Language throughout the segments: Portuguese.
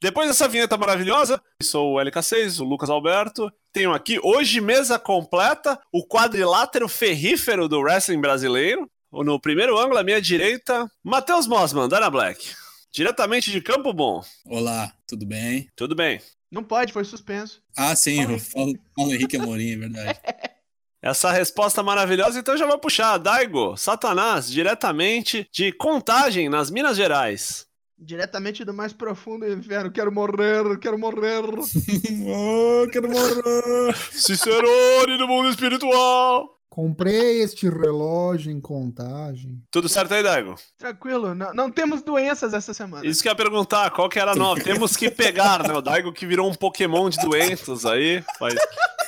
Depois dessa vinheta maravilhosa, sou o LK6, o Lucas Alberto. Tenho aqui hoje mesa completa, o quadrilátero ferrífero do wrestling brasileiro. No primeiro ângulo, à minha direita, Matheus Mossman, Dana Black. Diretamente de Campo Bom. Olá, tudo bem? Tudo bem. Não pode, foi suspenso. Ah, sim, eu falo, falo Henrique Amorim, é verdade. Essa resposta maravilhosa, então já vou puxar. Daigo, Satanás, diretamente de Contagem, nas Minas Gerais. Diretamente do mais profundo inferno. Quero morrer, quero morrer. oh, quero morrer. Cicerone do mundo espiritual. Comprei este relógio em contagem. Tudo certo aí, Daigo? Tranquilo, não, não temos doenças essa semana. Isso que eu ia perguntar, qual que era a nova? Temos que pegar, né? O Daigo que virou um Pokémon de doenças aí, faz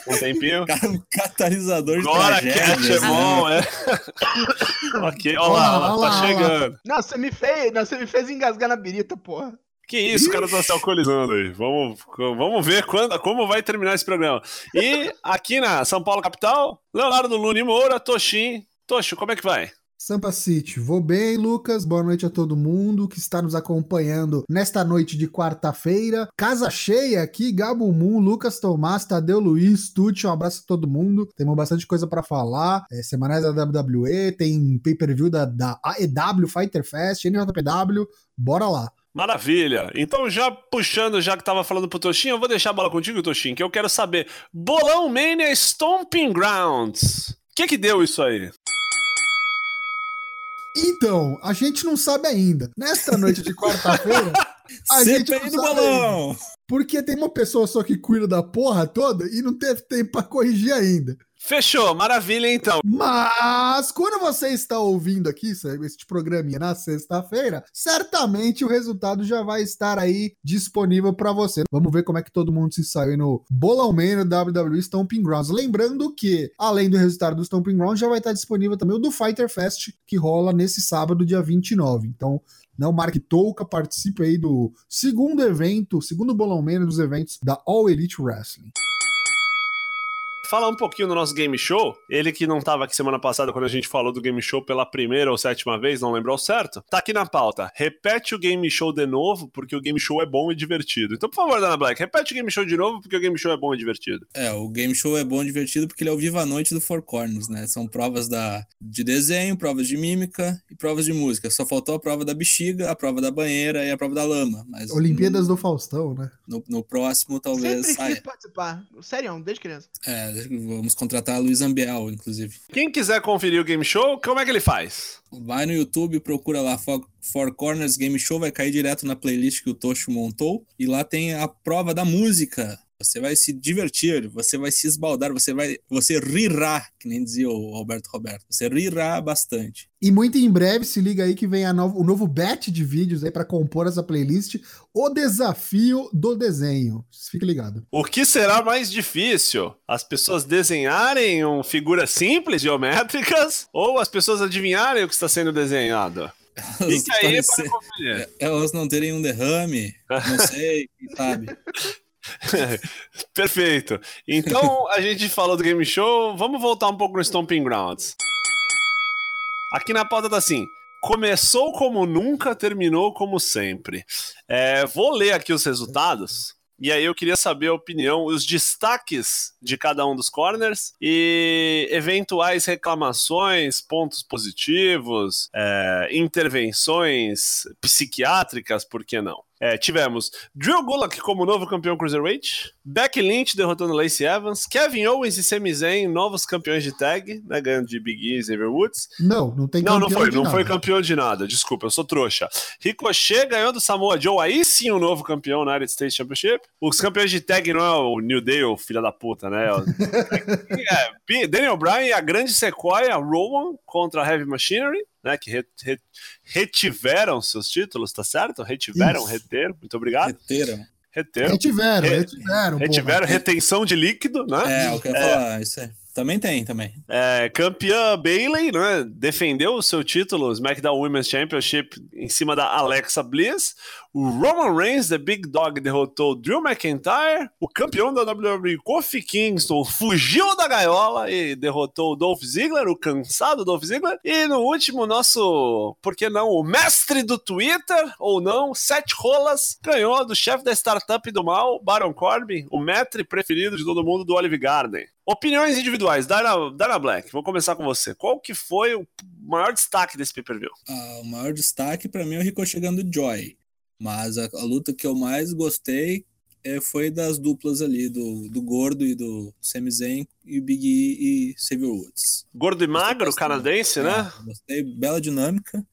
um tempinho. Cara, um catalisador de Agora tragédias, Cat é né? bom, é. ok, lá, ó lá, tá chegando. Não, você me fez, não, você me fez engasgar na birita, porra. Que isso, o cara tá se alcoolizando aí. Vamos, vamos ver quando, como vai terminar esse programa. E aqui na São Paulo capital, Leonardo Luni Moura, Toshin. Tocho, como é que vai? Sampa City, vou bem, Lucas. Boa noite a todo mundo que está nos acompanhando nesta noite de quarta-feira. Casa cheia aqui, Gabo Moon, Lucas Tomás, Tadeu Luiz, Tucci, um abraço a todo mundo. Temos bastante coisa para falar. É, semanais da WWE, tem pay-per-view da, da AEW Fighter Fest, NJPW. Bora lá. Maravilha. Então, já puxando, já que tava falando pro Toshin, eu vou deixar a bola contigo, Toshin, que eu quero saber. Bolão Mania Stomping Grounds. O que que deu isso aí? Então, a gente não sabe ainda. Nesta noite de quarta-feira, a gente não do sabe bolão. ainda. Porque tem uma pessoa só que cuida da porra toda e não teve tempo pra corrigir ainda. Fechou, maravilha então. Mas quando você está ouvindo aqui este programinha na sexta-feira, certamente o resultado já vai estar aí disponível para você. Vamos ver como é que todo mundo se saiu no Bolão Man no WWE Stomping Grounds. Lembrando que, além do resultado do Stomping Grounds, já vai estar disponível também o do Fighter Fest, que rola nesse sábado, dia 29. Então, não marque touca, participe aí do segundo evento, segundo Bolão Man dos eventos da All Elite Wrestling. Falar um pouquinho do nosso game show. Ele que não tava aqui semana passada quando a gente falou do game show pela primeira ou sétima vez, não lembrou certo? Tá aqui na pauta. Repete o game show de novo, porque o game show é bom e divertido. Então, por favor, Dana Black, repete o game show de novo, porque o game show é bom e divertido. É, o game show é bom e divertido porque ele é o viva a noite do Four Corners, né? São provas da, de desenho, provas de mímica e provas de música. Só faltou a prova da bexiga, a prova da banheira e a prova da lama. Mas Olimpíadas do Faustão, né? no, no próximo talvez Sempre quis participar. Sério, desde criança. É, vamos contratar a Luiz Ambiel, inclusive. Quem quiser conferir o game show, como é que ele faz? Vai no YouTube, procura lá Four, Four Corners Game Show, vai cair direto na playlist que o Tocho montou. E lá tem a prova da música. Você vai se divertir, você vai se esbaldar, você vai, você rirá, que nem dizia o Alberto Roberto. Você rirá bastante. E muito em breve, se liga aí que vem a novo, o novo batch de vídeos aí para compor essa playlist, o desafio do desenho. Fique ligado. O que será mais difícil? As pessoas desenharem um, figuras simples, geométricas, ou as pessoas adivinharem o que está sendo desenhado? Fica aí Pode para ser-. Elas não terem um derrame, não sei, quem sabe. Perfeito. Então a gente falou do game show, vamos voltar um pouco no Stomping Grounds. Aqui na pauta tá assim. Começou como nunca, terminou como sempre. É, vou ler aqui os resultados. E aí eu queria saber a opinião, os destaques de cada um dos corners e eventuais reclamações, pontos positivos, é, intervenções psiquiátricas, por que não? É, tivemos Drew Gulak como novo campeão Cruiserweight, Becky Lynch derrotando Lacey Evans, Kevin Owens e Sami Zayn novos campeões de tag, né, ganhando de Big E e Xavier Woods. Não, não tem Não, não foi, não nada. foi campeão de nada, desculpa, eu sou trouxa. Ricochet ganhou do Samoa Joe, aí sim o novo campeão na United States Championship. Os campeões de tag não é o New Day, o filho da puta, né? é, Bi- Daniel Bryan e a grande Sequoia Rowan contra a Heavy Machinery, né? Que re- re- retiveram seus títulos, tá certo? Retiveram, Isso. reter, muito obrigado. Reteram. Reteram. Retiveram, Re- retiveram. porra. Retiveram retenção de líquido, né? É, o que eu ia falar, isso é. Também tem, também. É, campeã Bailey, né? Defendeu o seu título, SmackDown Women's Championship, em cima da Alexa Bliss. O Roman Reigns, The Big Dog, derrotou Drew McIntyre. O campeão da WWE, Kofi Kingston, fugiu da gaiola e derrotou o Dolph Ziggler, o cansado Dolph Ziggler. E no último, nosso, por que não, o mestre do Twitter, ou não, Seth Rolas, ganhou do chefe da startup do mal, Baron Corbin, o mestre preferido de todo mundo do Olive Garden. Opiniões individuais, Dana, Dana Black, vou começar com você. Qual que foi o maior destaque desse pay-per-view? Ah, o maior destaque para mim é o Rico chegando Joy. Mas a, a, luta que eu mais gostei é, foi das duplas ali, do, do Gordo e do Sami Zayn e o Big E e Xavier Woods. Gordo e magro, canadense, né? É, gostei, bela dinâmica.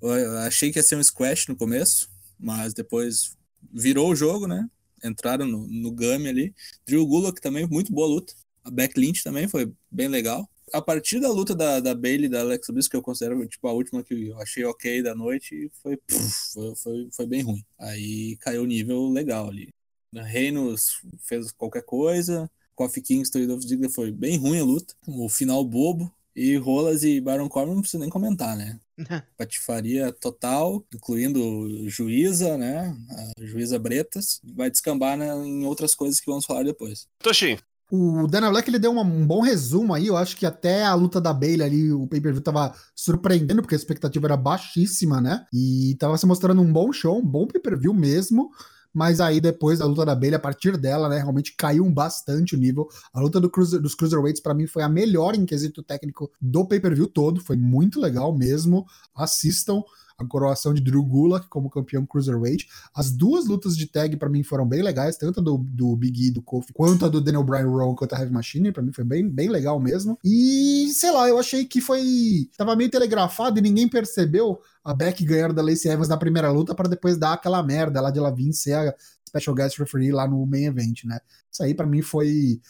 Eu achei que ia ser um squash no começo, mas depois virou o jogo, né? Entraram no, no game ali. Drew Gulak também, muito boa luta. A Beck Lynch também foi bem legal a partir da luta da, da Bailey e da Alexa Bliss, que eu considero tipo, a última que eu achei ok da noite, foi, puf, foi, foi, foi, bem ruim. Aí caiu o nível legal ali. Reinos fez qualquer coisa, Kofi Kingston e Dolph Ziggler foi bem ruim a luta. O final bobo. E Rolas e Baron Corbin não precisa nem comentar, né? Patifaria total, incluindo juíza, né? A juíza Bretas. Vai descambar né, em outras coisas que vamos falar depois. Toshin, o Dana Black ele deu uma, um bom resumo aí. Eu acho que até a luta da Bailey ali, o pay-per-view tava surpreendendo, porque a expectativa era baixíssima, né? E tava se mostrando um bom show, um bom pay-per-view mesmo. Mas aí depois da luta da Bailey, a partir dela, né, realmente caiu bastante o nível. A luta do cruiser, dos Cruiserweights para mim foi a melhor em quesito técnico do pay-per-view todo. Foi muito legal mesmo. Assistam a coroação de Drew Gulak como campeão cruiserweight. As duas lutas de tag para mim foram bem legais, tanto a do, do Big E do Kofi quanto a do Daniel Bryan Rowan quanto a Heavy Machine, para mim foi bem, bem legal mesmo. E sei lá, eu achei que foi tava meio telegrafado e ninguém percebeu a Beck ganhar da Lacey Evans na primeira luta para depois dar aquela merda lá de ela vir ser a special guest referee lá no main event, né? Isso aí para mim foi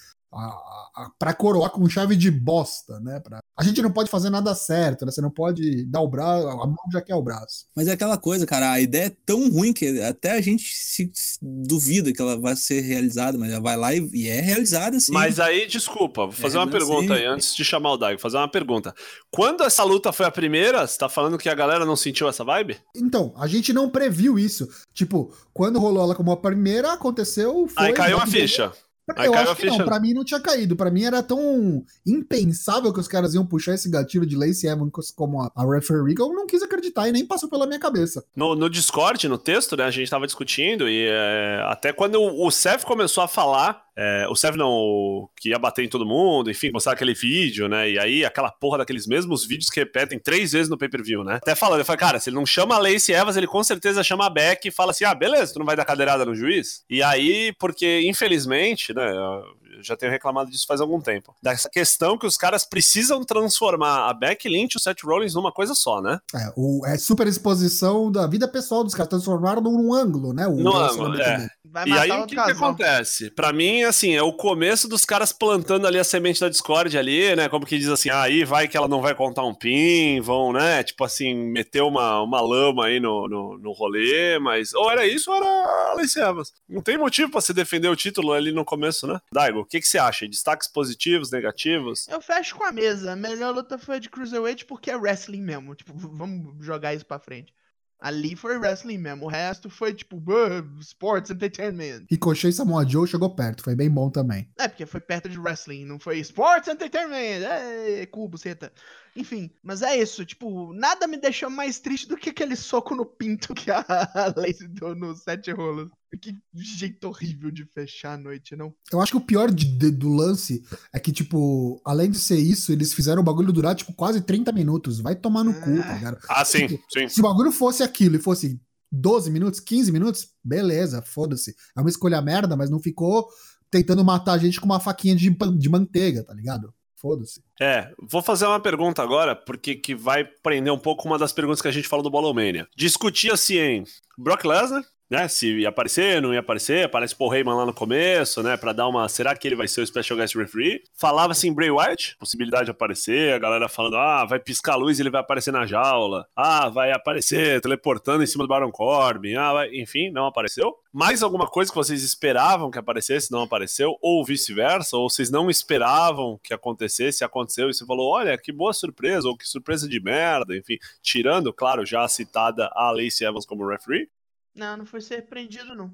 para coroar com chave de bosta, né? Pra... A gente não pode fazer nada certo, né? Você não pode dar o braço, a mão já quer o braço. Mas é aquela coisa, cara, a ideia é tão ruim que até a gente se duvida que ela vai ser realizada, mas ela vai lá e, e é realizada sim. Mas aí, desculpa, vou fazer é, uma pergunta aí, antes de chamar o Daigo, fazer uma pergunta. Quando essa luta foi a primeira, você tá falando que a galera não sentiu essa vibe? Então, a gente não previu isso. Tipo, quando rolou ela como a primeira, aconteceu. Foi, aí caiu a ficha. Eu acho que não, pra mim não tinha caído. Pra mim era tão impensável que os caras iam puxar esse gatilho de Lacey Evans como a, a referee que eu não quis acreditar e nem passou pela minha cabeça. No, no Discord, no texto, né, a gente tava discutindo e é, até quando o Seth começou a falar, é, o Seth não, que ia bater em todo mundo, enfim, mostrar aquele vídeo, né? E aí aquela porra daqueles mesmos vídeos que repetem três vezes no pay-per-view, né? Até falando, eu falei, cara, se ele não chama a Lacey Evans, ele com certeza chama a Beck e fala assim: ah, beleza, tu não vai dar cadeirada no juiz? E aí, porque infelizmente, né? Eu já tenho reclamado disso faz algum tempo. Dessa questão que os caras precisam transformar a Becky Lynch e o Seth Rollins numa coisa só, né? É, o, é super exposição da vida pessoal dos caras, transformaram num ângulo, né? O no ângulo, é. E aí o que, que acontece? Pra mim, assim, é o começo dos caras plantando ali a semente da Discord ali, né? Como que diz assim, ah, aí vai que ela não vai contar um pin, vão, né? Tipo assim, meter uma, uma lama aí no, no, no rolê, mas ou era isso ou era Alice Evans. Não tem motivo pra se defender o título ali no começo, né? Daigo, que, que você acha? Destaques positivos, negativos? Eu fecho com a mesa. A melhor luta foi a de Cruiserweight porque é wrestling mesmo. Tipo, vamos jogar isso pra frente. Ali foi wrestling mesmo. O resto foi tipo sports entertainment. Ricochet e Samoa Joe chegou perto, foi bem bom também. É, porque foi perto de wrestling, não foi sports entertainment. É, cubo, seta. Enfim, mas é isso. Tipo, nada me deixou mais triste do que aquele soco no pinto que a Lacey deu no Sete Rolas. Que jeito horrível de fechar a noite, não? Eu acho que o pior de, de, do lance é que, tipo, além de ser isso, eles fizeram o bagulho durar, tipo, quase 30 minutos. Vai tomar no cu, tá ligado? Ah, sim, tipo, sim. Se o bagulho fosse aquilo e fosse 12 minutos, 15 minutos, beleza, foda-se. É uma escolha merda, mas não ficou tentando matar a gente com uma faquinha de, de manteiga, tá ligado? Foda-se. É, vou fazer uma pergunta agora, porque que vai prender um pouco uma das perguntas que a gente falou do Bolomania. Discutia-se em Brock Lesnar, né, se ia aparecer, não ia aparecer, aparece Paul Heyman lá no começo, né, pra dar uma, será que ele vai ser o Special Guest Referee? Falava assim, Bray Wyatt, possibilidade de aparecer, a galera falando, ah, vai piscar a luz e ele vai aparecer na jaula, ah, vai aparecer teleportando em cima do Baron Corbin, ah, vai... enfim, não apareceu. Mais alguma coisa que vocês esperavam que aparecesse, não apareceu, ou vice-versa, ou vocês não esperavam que acontecesse, aconteceu, e você falou, olha, que boa surpresa, ou que surpresa de merda, enfim, tirando, claro, já citada a Lacey Evans como referee, Não, não foi surpreendido, não.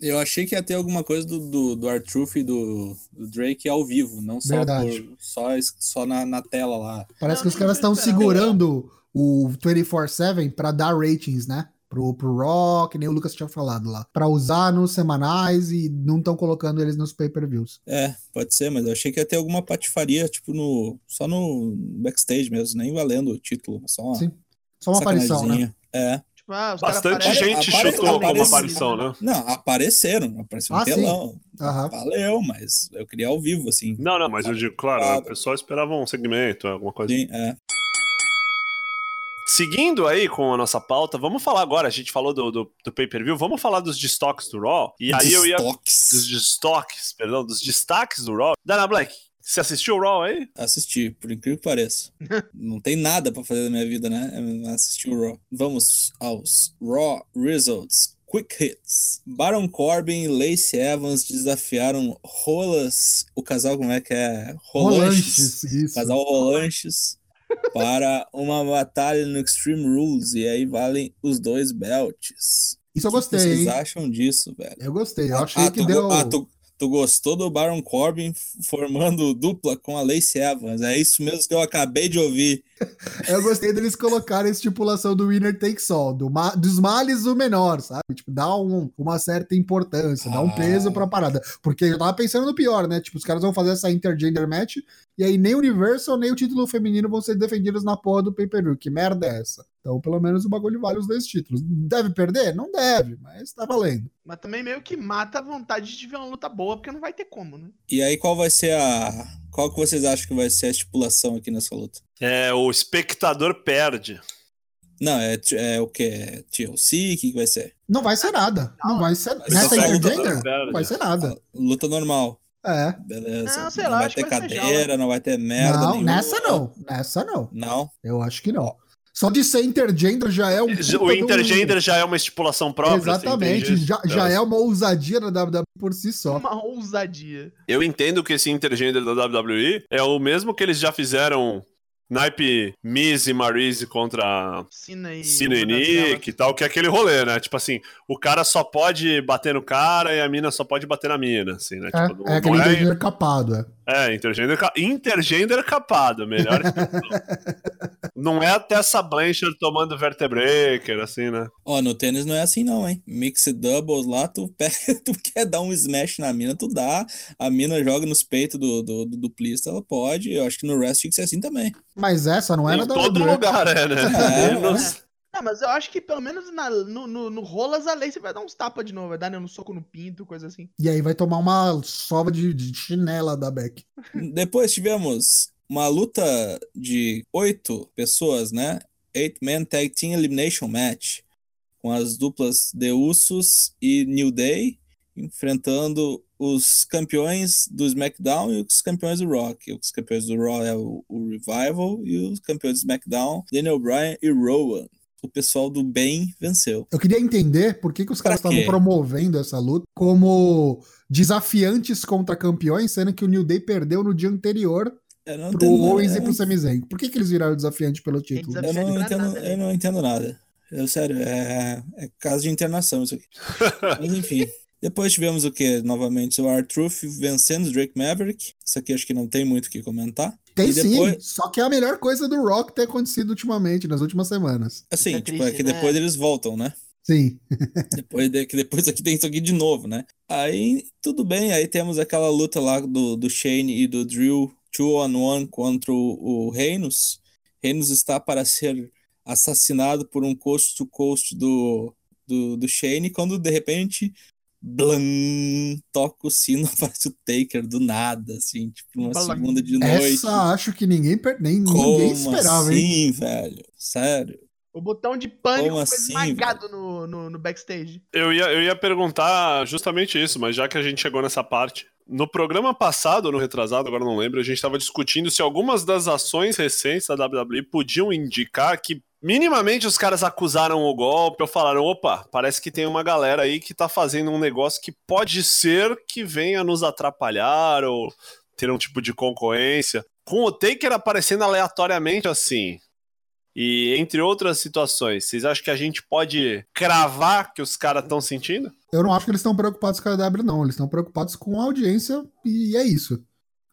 Eu achei que ia ter alguma coisa do, do, do R-Truth e do, do Drake ao vivo, não só, por- só, só na, na tela lá. Parece Não, que os caras estão segurando o 24-7 pra dar ratings, né? Pro, pro Raw, que nem o Lucas tinha falado lá. Pra usar nos semanais e não estão colocando eles nos pay-per-views. É, pode ser, mas eu achei que ia ter alguma patifaria, tipo, no, só no backstage mesmo, nem valendo o título, só uma Sim. Só uma aparição, né? É. Tipo, ah, Bastante gente apare- chutou como aparece- aparição, né? Não, apareceram, apareceu um Ah, sim. telão. Aham. Valeu, mas eu queria ao vivo, assim. Não, não, mas eu digo, claro, Ah, o pessoal esperava um segmento, alguma coisa. Sim, é. Seguindo aí com a nossa pauta, vamos falar agora, a gente falou do, do, do pay-per-view, vamos falar dos destaques do Raw. E aí eu ia... Destoques. Dos destaques, perdão, dos destaques do Raw. Dana Black, você assistiu o Raw aí? Assisti, por incrível que pareça. Não tem nada pra fazer na minha vida, né? Assistir o Raw. Vamos aos Raw Results. Quick Hits. Baron Corbin e Lacey Evans desafiaram Rolas. O casal, como é que é? Rolanches, isso. Casal Rolanches. para uma batalha no Extreme Rules. E aí valem os dois belts. Isso eu O que gostei, vocês hein? acham disso, velho? Eu gostei. Eu achei Ah, que tu, deu. ah, tu, tu gostou do Baron Corbin formando dupla com a Lacey Evans? É isso mesmo que eu acabei de ouvir. Eu gostei deles colocarem a estipulação do winner takes all, do ma- dos males o menor, sabe? Tipo, dá um- uma certa importância, dá um Ah. peso pra parada. Porque eu tava pensando no pior, né? Tipo, os caras vão fazer essa intergender match e aí nem o Universal nem o título feminino vão ser defendidos na porra do pay-per-view. Que merda é essa? Então, pelo menos o bagulho vale os dois títulos. Deve perder? Não deve, mas tá valendo. Mas também meio que mata a vontade de ver uma luta boa, porque não vai ter como, né? E aí, qual vai ser a. Qual que vocês acham que vai ser a estipulação aqui nessa luta? É, o espectador perde. Não, é, é o que? É TLC? O que, que vai ser? Não vai ser nada. Não vai ser. Nessa intergender? Não vai ser nada. Luta normal. É. Beleza. Não, sei não lá, vai ter cadeira, não vai ter merda. não, nenhuma. nessa não. Nessa não. Não. Eu acho que não. Só de ser intergender já é um. O intergender já é uma estipulação própria. você Exatamente, já, já é uma ousadia da WWE por si só. Uma ousadia. Eu entendo que esse intergender da WWE é o mesmo que eles já fizeram naipe Miz e Maryse contra Cina e. E Nick e tal, que é aquele rolê, né? Tipo assim, o cara só pode bater no cara e a mina só pode bater na mina, assim, né? É, Tipo, é aquele é- intergender capado, é. É, intergender, ca- intergender capado, melhor. Não é a Tessa Blanchard tomando vertebreaker, assim, né? Ó, no tênis não é assim não, hein? Mix doubles lá, tu pega, tu quer dar um smash na mina, tu dá. A mina joga nos peitos do, do, do duplista, ela pode. Eu acho que no wrestling tinha que ser assim também. Mas essa não era em da todo WWE. lugar, é, né? É, Menos- Não, mas eu acho que pelo menos na- no, no, no rolas a Lacey vai dar uns tapas de novo, vai dar né, um soco no pinto, coisa assim. E aí vai tomar uma sova de, de chinela da Beck. Depois tivemos uma luta de oito pessoas, né? Eight Man Tag Team Elimination Match. Com as duplas The Usos e New Day enfrentando os campeões do SmackDown e os campeões do Rock. Os campeões do Raw é o, o Revival e os campeões do SmackDown, Daniel Bryan e Rowan. O pessoal do bem venceu. Eu queria entender por que, que os caras Pra estavam quê? promovendo essa luta como desafiantes contra campeões, sendo que o New Day perdeu no dia anterior pro Owens e pro Sami Zayn. Por que, que eles viraram desafiante pelo título? Eu não, entendo, nada, né? eu não entendo nada. Eu, sério, é, é caso de internação isso aqui. Mas enfim. Depois tivemos o que? Novamente o R-Truth vencendo o Drake Maverick. Isso aqui acho que não tem muito o que comentar. Tem E sim, depois- só que é a melhor coisa do Rock ter acontecido ultimamente, nas últimas semanas. Assim, é tipo, triste, é que né? depois eles voltam, né? Sim. Depois, de, que depois aqui tem isso aqui de novo, né? Aí, tudo bem. Aí temos aquela luta lá do, do Shane e do Drew, two on one contra o, o Reinos. Reinos está para ser assassinado por um coast to coast do, do, do Shane, quando de repente, blam, toca o sino, aparece o Taker do nada, assim, tipo, numa Blam. segunda de noite. Essa acho que ninguém, per- nem, ninguém Como esperava, hein? assim, velho? Sério? O botão de pânico Como foi assim, esmagado no, no, no backstage. Eu ia, eu ia perguntar justamente isso, mas já que a gente chegou nessa parte. No programa passado, ou no retrasado, agora não lembro, a gente estava discutindo se algumas das ações recentes da WWE podiam indicar que minimamente os caras acusaram o golpe ou falaram: opa, parece que tem uma galera aí que tá fazendo um negócio que pode ser que venha nos atrapalhar ou ter um tipo de concorrência. Com o Taker aparecendo aleatoriamente assim, e entre outras situações, vocês acham que a gente pode cravar que os caras estão sentindo? Eu não acho que eles estão preocupados com a W, não. Eles estão preocupados com a audiência e é isso.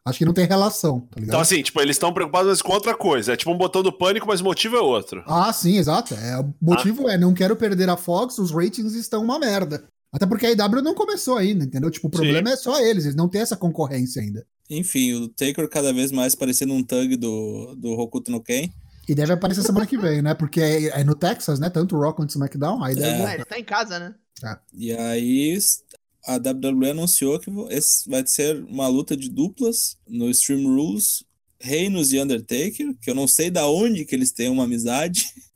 Acho que não tem relação, tá ligado? Então, assim, tipo, eles estão preocupados mas com outra coisa. É tipo um botão do pânico, mas o motivo é outro. Ah, sim, exato. É, o motivo é, não quero perder a Fox, os ratings estão uma merda. Até porque a IW não começou ainda, entendeu? Tipo, o problema é só eles, eles não têm essa concorrência ainda. Enfim, o Taker cada vez mais parecendo um thug do, do Hokuto no Ken. E deve aparecer semana que vem, né? Porque é, é no Texas, né? Tanto o Raw quanto o SmackDown, aí deve É. Ah, voltar. ele tá em casa, né? E aí a WWE anunciou que vai ser uma luta de duplas no Extreme Rules, Reinos e Undertaker, que eu não sei da onde que eles têm uma amizade.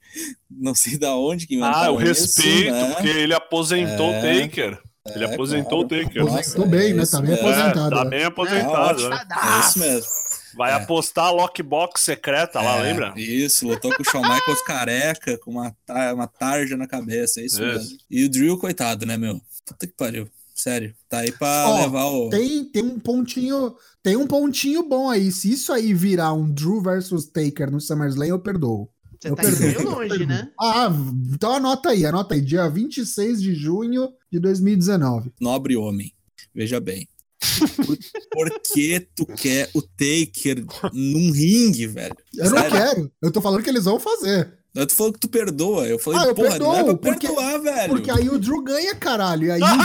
Não sei da onde que Ah, inventaram o respeito, isso, né? porque ele aposentou É. o Taker. Ele É, aposentou claro. o Taker. Aposentou bem, né? Tá bem mesmo. aposentado. É, tá né? bem É, aposentado. ótimo. né? É isso mesmo. Vai É. apostar a lockbox secreta lá, É, lembra? Isso, lutou com o Shawn Michaels careca, com uma, uma tarja na cabeça, é isso, Isso. mesmo. E o Drill, coitado, né, meu? Puta que pariu. Sério, tá aí pra Ó, levar o. Tem, tem um pontinho. Tem um pontinho bom aí. Se isso aí virar um Drew versus Taker no SummerSlam, eu perdoo. Você Eu tá perdoo. meio longe, né? Ah, então anota aí, anota aí. Dia 26 de junho de 2019. Nobre homem. Veja bem. Por, que tu quer o Taker num ringue, velho? Eu não Sério? quero. Eu tô falando que eles vão fazer. Eu tô falando que tu perdoa. Eu falei, Ah, eu porra, não é pra perdoo, porque- perdoar, velho. Porque aí o Drew ganha, caralho. E aí o Drew...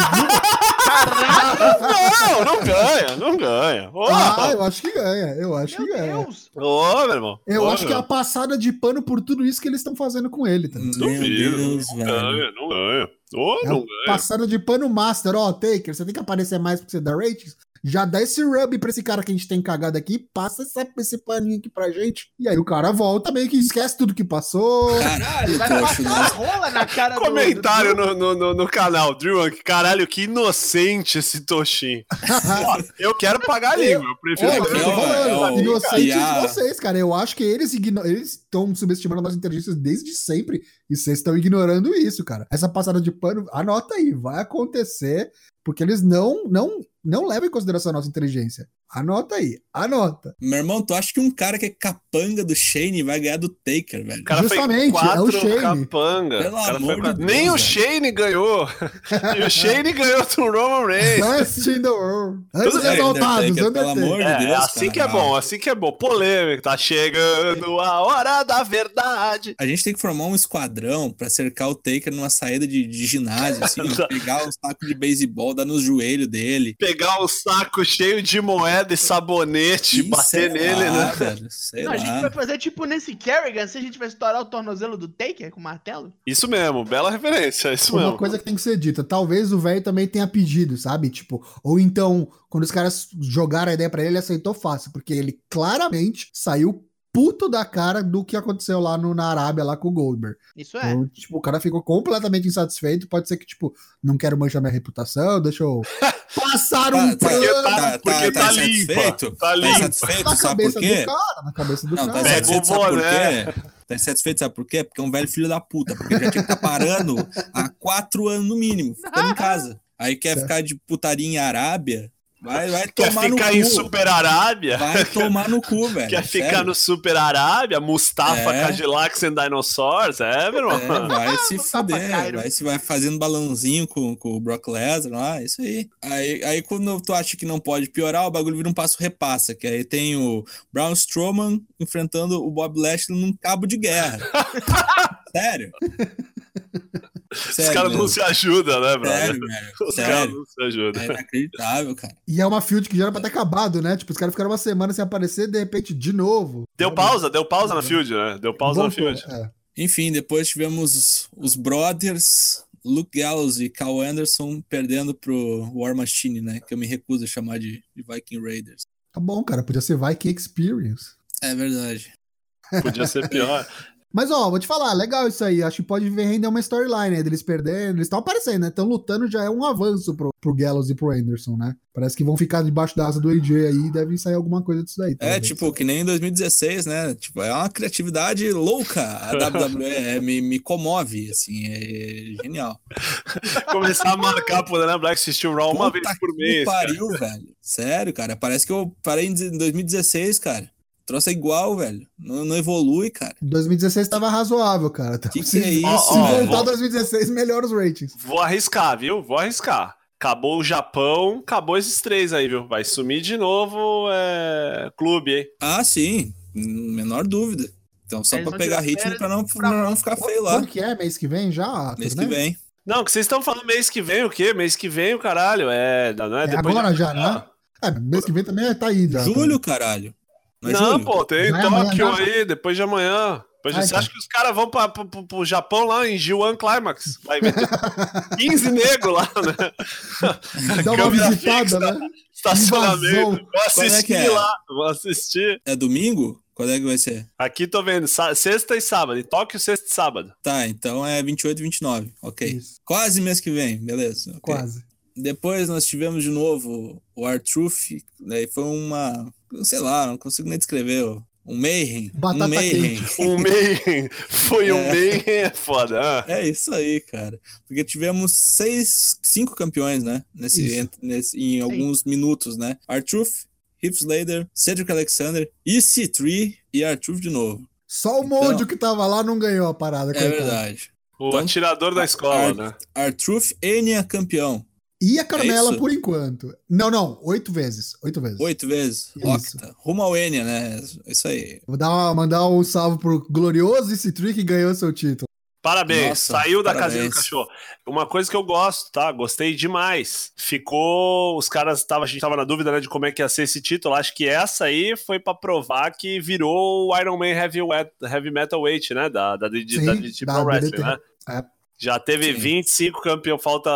Não, não ganha, não ganha. Ô, Ah, eu acho que ganha. Eu acho Meu que ganha. Deus! ô, meu irmão. Eu Ô, acho que é meu. a passada de pano por tudo isso que eles estão fazendo com ele, tá? Meu Deus, não velho. ganha, não ganha. Ô, É não ganha. passada de pano master. Ó, Taker, você tem que aparecer mais porque você dá ratings. Já dá esse rub pra esse cara que a gente tem cagado aqui, passa essa- esse paninho aqui pra gente. E aí o cara volta meio que esquece tudo que passou. Caralho, Vai passar a né? rola na cara do- Comentário do... no, no, no, no canal, Drew, que caralho, que inocente esse Toshin. Eu quero pagar a língua, eu prefiro. É, É, eu é, falando, é, é, inocentes e a- de vocês, cara. Eu acho que eles igno- eles estão subestimando nossas inteligências desde sempre e vocês estão ignorando isso, cara. Essa passada de pano, anota aí, vai acontecer porque eles não não não levam em consideração a nossa inteligência. Anota aí, anota. Meu irmão, tu acha que um cara que é capanga do Shane vai ganhar do Taker, velho? O cara Justamente, foi é o Shane. capanga. Pelo O cara amor foi de Deus, Nem o velho. Shane ganhou. e o Shane ganhou do Roman Reigns. Best in the world. Antes Tudo bem, exaltados, Undertaker, pelo amor de É, Deus, é assim cara. que é bom, assim que é bom. Polêmica, tá chegando a hora da verdade. A gente tem que formar um esquadrão pra cercar o Taker numa saída de, de ginásio, assim, pegar um saco de beisebol, dar no joelho dele. Pegar um saco cheio de moeda e sabonete, E bater sei nele, lá, né? velho, sei Não, a gente vai fazer tipo nesse Kerrigan, se a gente vai estourar o tornozelo do Taker com o martelo. Isso mesmo, bela referência, isso Uma mesmo. coisa que tem que ser dita, talvez o velho também tenha pedido, sabe? Tipo, ou então, quando os caras jogaram a ideia pra ele, ele aceitou fácil, porque ele claramente saiu puto da cara do que aconteceu lá no, na Arábia, lá com o Goldberg. Isso é. Então, tipo, o cara ficou completamente insatisfeito. Pode ser que, tipo, não quero manchar minha reputação, deixa eu passar um Tá, Porque pano tá, porque tá, limpa. insatisfeito? Tá Tá limpa. insatisfeito, na sabe por quê? do cara, na cabeça do Não, tá cara. Pega insatisfeito, o sabe por quê? Tá insatisfeito, sabe por quê? Porque é um velho filho da puta. Porque já tinha que estar parando há quatro anos no mínimo, ficando em casa. Aí quer Certo. ficar de putaria em Arábia, vai, vai Quer tomar no ficar cu. em Super Arábia? Vai tomar no cu, velho. Quer ficar sério. no Super Arábia? Mustafa, É. Cadillacs and Dinosaurs? É, meu É, irmão? vai se fuder, vai se vai fazendo balãozinho com, com o Brock Lesnar lá, isso aí. aí. Aí quando tu acha que não pode piorar, o bagulho vira um passo repassa, que aí tem o Braun Strowman enfrentando o Bob Lashley num cabo de guerra. Sério? Os Sério caras não se ajudam, né, brother? Sério, velho. Os caras não se ajudam. É inacreditável, cara. E é uma field que já era pra ter acabado, né? Tipo, os caras ficaram uma semana sem aparecer, de repente, de novo. Deu pausa, deu pausa na field, né? Deu pausa na Voltou, field. é. Enfim, depois tivemos os, os Brothers, Luke Gallows e Cal Anderson perdendo pro War Machine, né? Que eu me recuso a chamar de, de Viking Raiders. Tá bom, cara. Podia ser Viking Experience. É verdade. Podia ser pior. Mas, ó, vou te falar, legal isso aí. Acho que pode ver render uma storyline, né? Deles perdendo. Eles estão aparecendo, né? Estão lutando, já é um avanço pro, pro Gallows e pro Anderson, né? Parece que vão ficar debaixo da asa do AJ aí e deve sair alguma coisa disso daí. É, talvez. tipo, que nem em 2016, né? Tipo, é uma criatividade louca. A WWE é, me, me comove, assim, é genial. Começar a marcar pro Dana Black assistir o Raw uma vez por que mês. cara. pariu, velho. Sério, cara. Parece que eu parei em 2016, cara. Troço é igual, velho. Não, não evolui, cara. 2016 tava razoável, cara. Então, Que que se, é isso, se Ó, voltar ó. 2016, melhora os ratings. Vou arriscar, viu? Vou arriscar. Acabou o Japão, acabou esses três aí, viu? Vai sumir de novo é... clube, hein? Ah, sim. Menor dúvida. Então, só Eles pra vão pegar ritmo pra não, pra- não ficar feio lá. Quando que é? Mês que vem já? Arthur, Mês né? que vem. Não, que vocês estão falando mês que vem o quê? Mês que vem o caralho. É, não é, É depois agora de- já, né? É, mês que vem também tá aí. Já, Julho, caralho. Não é Não, julho? pô, tem é Tóquio amanhã, aí, depois de amanhã. Depois de- Ah, Você acha que os caras vão pra, pro, pro- pro Japão lá em G1 Climax? Vai ver 15 negros lá, né? Dá uma Câmera visitada, fixa. né? Estacionamento. Vou Quando é assistir que é? lá, vou assistir. É domingo? Quando é que vai ser? Aqui tô vendo, sexta e sábado. Em Tóquio, sexta e sábado. Tá, então é 28 e 29. Ok. Isso. Quase mês que vem, beleza. ok. Quase. Depois nós tivemos de novo o R-Truth, daí foi uma, sei lá, não consigo nem descrever, ó, um mayhem, Batata um mayhem. Um Mayhem. Foi um É. Mayhem, é foda. ah. É isso aí, cara. Porque tivemos seis, cinco campeões, né? Nesse, ent- nesse- em alguns minutos, né? R-Truth, Heath Slater, Cedric Alexander, EC3 e R-Truth de novo. Só o Então- que tava lá não ganhou a parada. É coitado. verdade. O Então, atirador da escola, Ar- né? R-Truth, Enya campeão. E a Carmela isso? por enquanto. Não, não. Oito vezes. Oito vezes. Oito vezes. Isso. Octa. Rumo ao Enya, né? Isso aí. Vou dar uma- mandar um salve pro glorioso esse Trick que ganhou seu título. Parabéns, Nossa, saiu da parabéns. casinha do cachorro. Uma coisa que eu gosto, tá? Gostei demais. Ficou. Os caras tava, a gente tava na dúvida né, de como é que ia ser esse título. Acho que essa aí foi pra provar que virou o Iron Man Heavy, Heavy Metal Weight, né? Da, da, da, Sim, da DDT da Pro Wrestling, né? É. Já teve Sim. 25 campeão, falta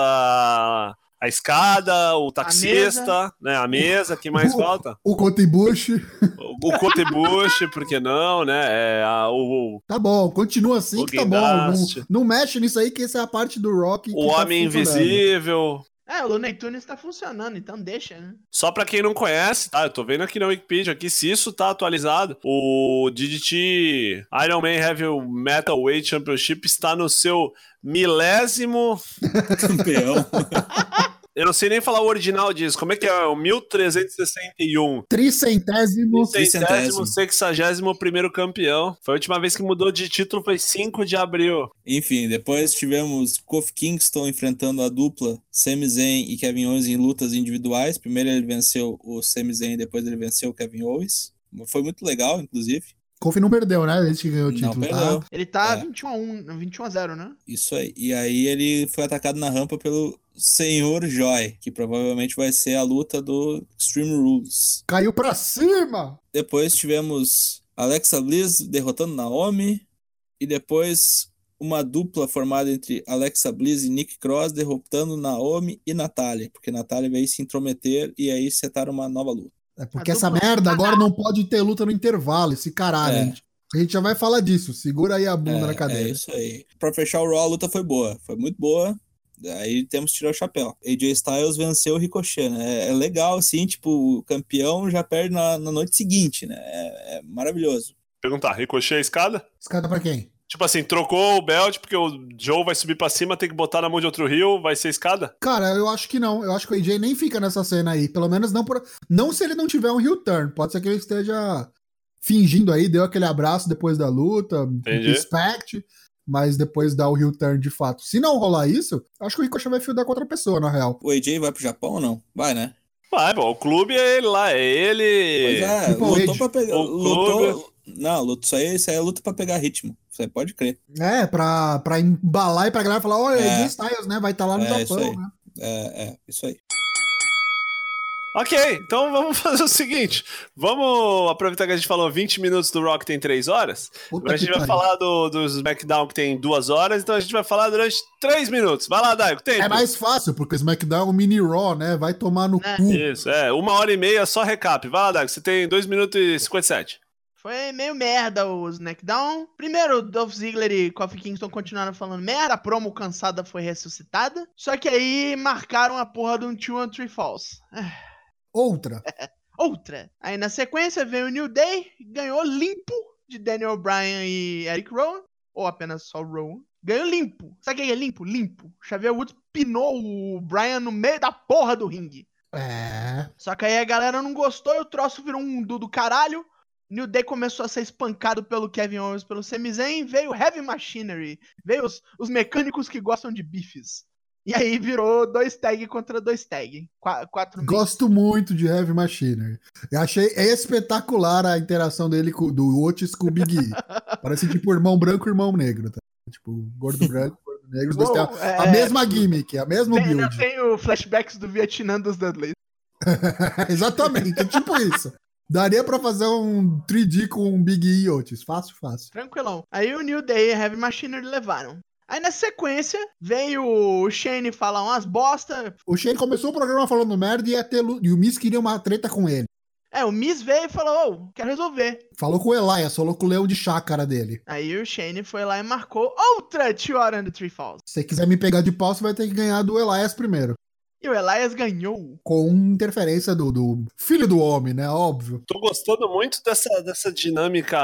a, a escada, o taxista, né? A mesa, que mais O- falta? O Cotibush. O, o Cotebush, por que não, né? É, a- o, Tá bom, continua assim O que tá bom. Não, não mexe nisso aí, que essa é a parte do Rock. o tá Homem funcionando. Invisível. É, o Looney Tunes tá funcionando, então deixa, né? Só pra quem não conhece, tá? Eu tô vendo aqui na Wikipedia aqui se isso tá atualizado. O DDT Iron Man Heavy Metal Weight Championship está no seu milésimo. Campeão. Eu não sei nem falar o original disso. Como é que é? O 1361. Tricentésimo. Centésimo, sexagésimo primeiro campeão. Foi a última vez que mudou de título, foi 5 de abril. Enfim, depois tivemos Kofi Kingston enfrentando a dupla Sami Zayn e Kevin Owens em lutas individuais. Primeiro ele venceu o Sami Zayn, depois ele venceu o Kevin Owens. Foi muito legal, inclusive. Kofi não perdeu, né? Desde que ganhou o Não título, perdeu. tá? Ele tá É. 21 a 1, 21 a 0, né? Isso aí. E aí ele foi atacado na rampa pelo Senhor Joy, que provavelmente vai ser a luta do Extreme Rules. Caiu pra cima! Depois tivemos Alexa Bliss derrotando Naomi. E depois uma dupla formada entre Alexa Bliss e Nick Cross derrotando Naomi e Natália. Porque Natália veio se intrometer e aí setaram uma nova luta. É porque essa merda agora não pode ter luta no intervalo, esse caralho. É. A, gente, a gente já vai falar disso. Segura aí a bunda na É, cadeira. é isso aí. Pra fechar o Raw, a luta foi boa. Foi muito boa. Aí temos que tirar o chapéu. AJ Styles venceu o Ricochet, né? É legal, assim, tipo, o campeão já perde na, na noite seguinte, né? É, é maravilhoso. Perguntar, Ricochet a escada? Escada pra quem? Tipo assim, trocou o belt porque o Joe vai subir pra cima, tem que botar na mão de outro rio, vai ser escada? Cara, eu acho que não. Eu acho que o AJ nem fica nessa cena aí. Pelo menos não por. Não se ele não tiver um heel turn. Pode ser que ele esteja fingindo aí, deu aquele abraço depois da luta, Entendi. respect, mas depois dá o heel turn de fato. Se não rolar isso, acho que o Ricochet vai fildar com outra pessoa, na real. O AJ vai pro Japão ou não? Vai, né? Vai, bom, o clube é ele lá, é ele. Pois é, Triple lutou pra pegar. O Lutou. Não, luta, isso, aí, isso aí é luta pra pegar ritmo. Aí pode crer. É, pra, pra embalar e pra galera falar, olha, É. AJ Styles, né? Vai estar lá no É, Japão, né? É, é, isso aí. Ok, então vamos fazer o seguinte: vamos aproveitar que a gente falou 20 minutos do Rock tem 3 horas. Puta Agora a gente vai pariu. falar do, do SmackDown que tem 2 horas, então a gente vai falar durante 3 minutos. Vai lá, Daigo, tempo. É mais fácil, porque o SmackDown é um mini Raw, né? Vai tomar no É. cu. Isso, é, uma hora e meia só recap. Vai lá, Daigo, você tem 2 minutos e 57. Foi meio merda o SmackDown. Primeiro, Dolph Ziggler e Kofi Kingston continuaram falando merda, a promo cansada foi ressuscitada. Só que aí marcaram a porra de um 2 on 3 Falls. Outra. Outra. Aí na sequência veio o New Day, ganhou limpo de Daniel Bryan e Eric Rowan. Ou apenas só Rowan. Ganhou limpo. Sabe o que é limpo? Limpo. Xavier Woods pinou o Bryan no meio da porra do ringue. É. Só que aí a galera não gostou e o troço virou um do do caralho. New Day começou a ser espancado pelo Kevin Owens, pelo Sami Zayn, veio Heavy Machinery, veio os, os mecânicos que gostam de bifes. E aí virou dois tag contra dois tag. Qua- Quatro. Gosto muito de Heavy Machinery. Eu achei espetacular a interação dele com, do Otis com o Big E. Parece tipo irmão branco e irmão negro, tá? Tipo, gordo branco, gordo negro. Têm a, é, a mesma gimmick, a mesma tem, build. tem o flashbacks do Vietnã dos Dudleys. Exatamente, é tipo isso. Daria pra fazer um 3D com um Big E Otis. Fácil, fácil. Tranquilão. Aí o New Day e Heavy Machinery levaram. Aí na sequência veio o Shane falar umas bosta. O Shane começou o programa falando merda e, ia ter, e o Miz queria uma treta com ele. É, o Miz veio e falou: Ô, quero resolver. Falou com o Elias, falou com o leão de chácara dele. Aí o Shane foi lá e marcou outra Two Hour and the Three Falls. Se você quiser me pegar de pau, você vai ter que ganhar do Elias primeiro. E o Elias ganhou. Com interferência do, do filho do homem, né? Óbvio. Tô gostando muito dessa, dessa dinâmica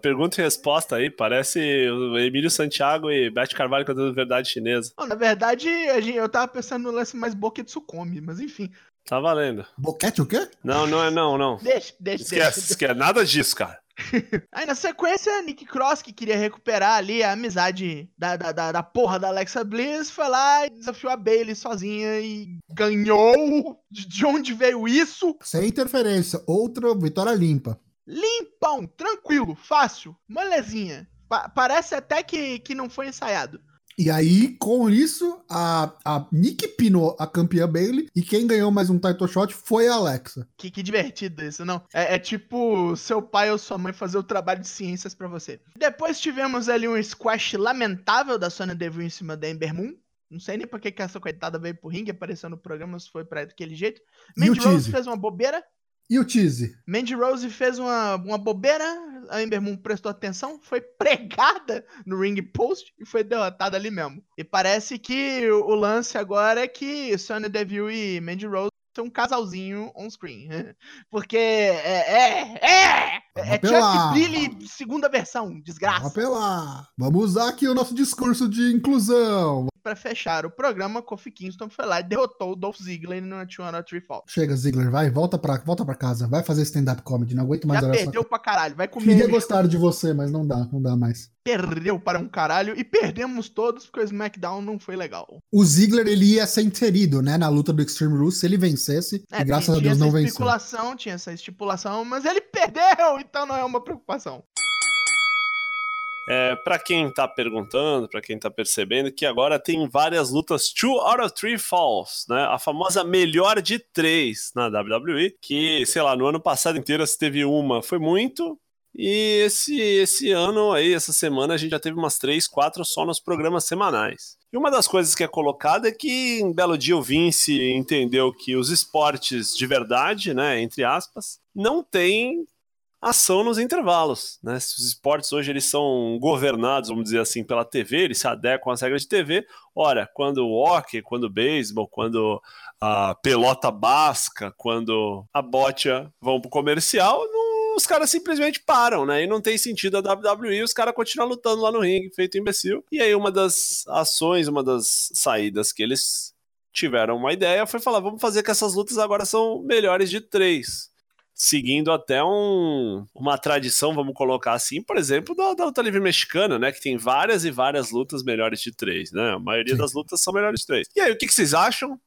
pergunta e resposta aí. Parece o Emílio Santiago e Beth Carvalho cantando verdade chinesa. Bom, na verdade, eu tava pensando no lance mais boca de Sucumbi, mas enfim. Tá valendo. Boquete o quê? Não, não é não, não. Deixa, deixa, Esquece, deixa. esquece. Nada disso, cara. Aí na sequência, Nick Cross, que queria recuperar ali a amizade da, da, da, da porra da Alexa Bliss, foi lá e desafiou a Bailey sozinha e ganhou. De de onde veio isso? Sem interferência. Outra vitória limpa. Limpão, tranquilo, fácil, molezinha. Pa- parece até que, que não foi ensaiado. E aí, com isso, a, a Nick pinou a campeã Bailey e quem ganhou mais um title shot foi a Alexa. Que, que divertido isso, não? É, é tipo seu pai ou sua mãe fazer o trabalho de ciências pra você. Depois tivemos ali um squash lamentável da Sonya Deville em cima da Ember Moon. Não sei nem por que essa coitada veio pro ringue, apareceu no programa, se foi pra daquele jeito. Mandy Rose fez uma bobeira. E o Tease? Mandy Rose fez uma, uma bobeira. A Ember Moon prestou atenção, foi pregada no ring post e foi derrotada ali mesmo. E parece que o, lance agora é que Sonya Deville e Mandy Rose são um casalzinho on screen. Porque é. É! É! Vamos É apelar. Chuck Billy, segunda versão, Vamos desgraça. apelar. Vamos usar aqui o nosso discurso de inclusão. Pra fechar o programa, Kofi Kingston foi lá e derrotou o Dolph Ziggler no 2 Tree Fall. Chega, Ziggler, vai, volta pra, volta pra casa. Vai fazer stand-up comedy. Não aguento mais Já essa perdeu pra caralho, vai comer. Queria gostar de você, mas não dá, não dá mais. Perdeu para um caralho e perdemos todos porque o SmackDown não foi legal. O Ziggler, ele ia ser inserido, né, na luta do Extreme Rules se ele vencesse. É, e graças tinha a Deus essa não venceu. estipulação, tinha essa estipulação, mas ele perdeu, então não é uma preocupação. É, para quem tá perguntando, pra quem tá percebendo, que agora tem várias lutas two out of three falls, né? A famosa melhor de três na WWE, que, sei lá, no ano passado inteiro se teve uma, foi muito. E esse, esse ano aí, essa semana, a gente já teve umas três, quatro só nos programas semanais. E uma das coisas que é colocada é que em belo dia o Vince entendeu que os esportes de verdade, né, entre aspas, não tem ação nos intervalos, né? Se os esportes hoje eles são governados, vamos dizer assim, pela TV, eles se adequam às regras de TV. Ora, quando o hockey, quando o beisebol, quando a pelota basca, quando a bocha vão pro comercial, não- os caras simplesmente param, né? E não tem sentido a WWE, os caras continuam lutando lá no ringue, feito imbecil. E aí uma das ações, uma das saídas que eles tiveram uma ideia foi falar, vamos fazer que essas lutas agora são melhores de três seguindo até um, uma tradição, vamos colocar assim, por exemplo, da, da luta livre mexicana, né? Que tem várias e várias lutas melhores de três, né? A maioria Sim. das lutas são melhores de três. E aí, o que, que vocês acham?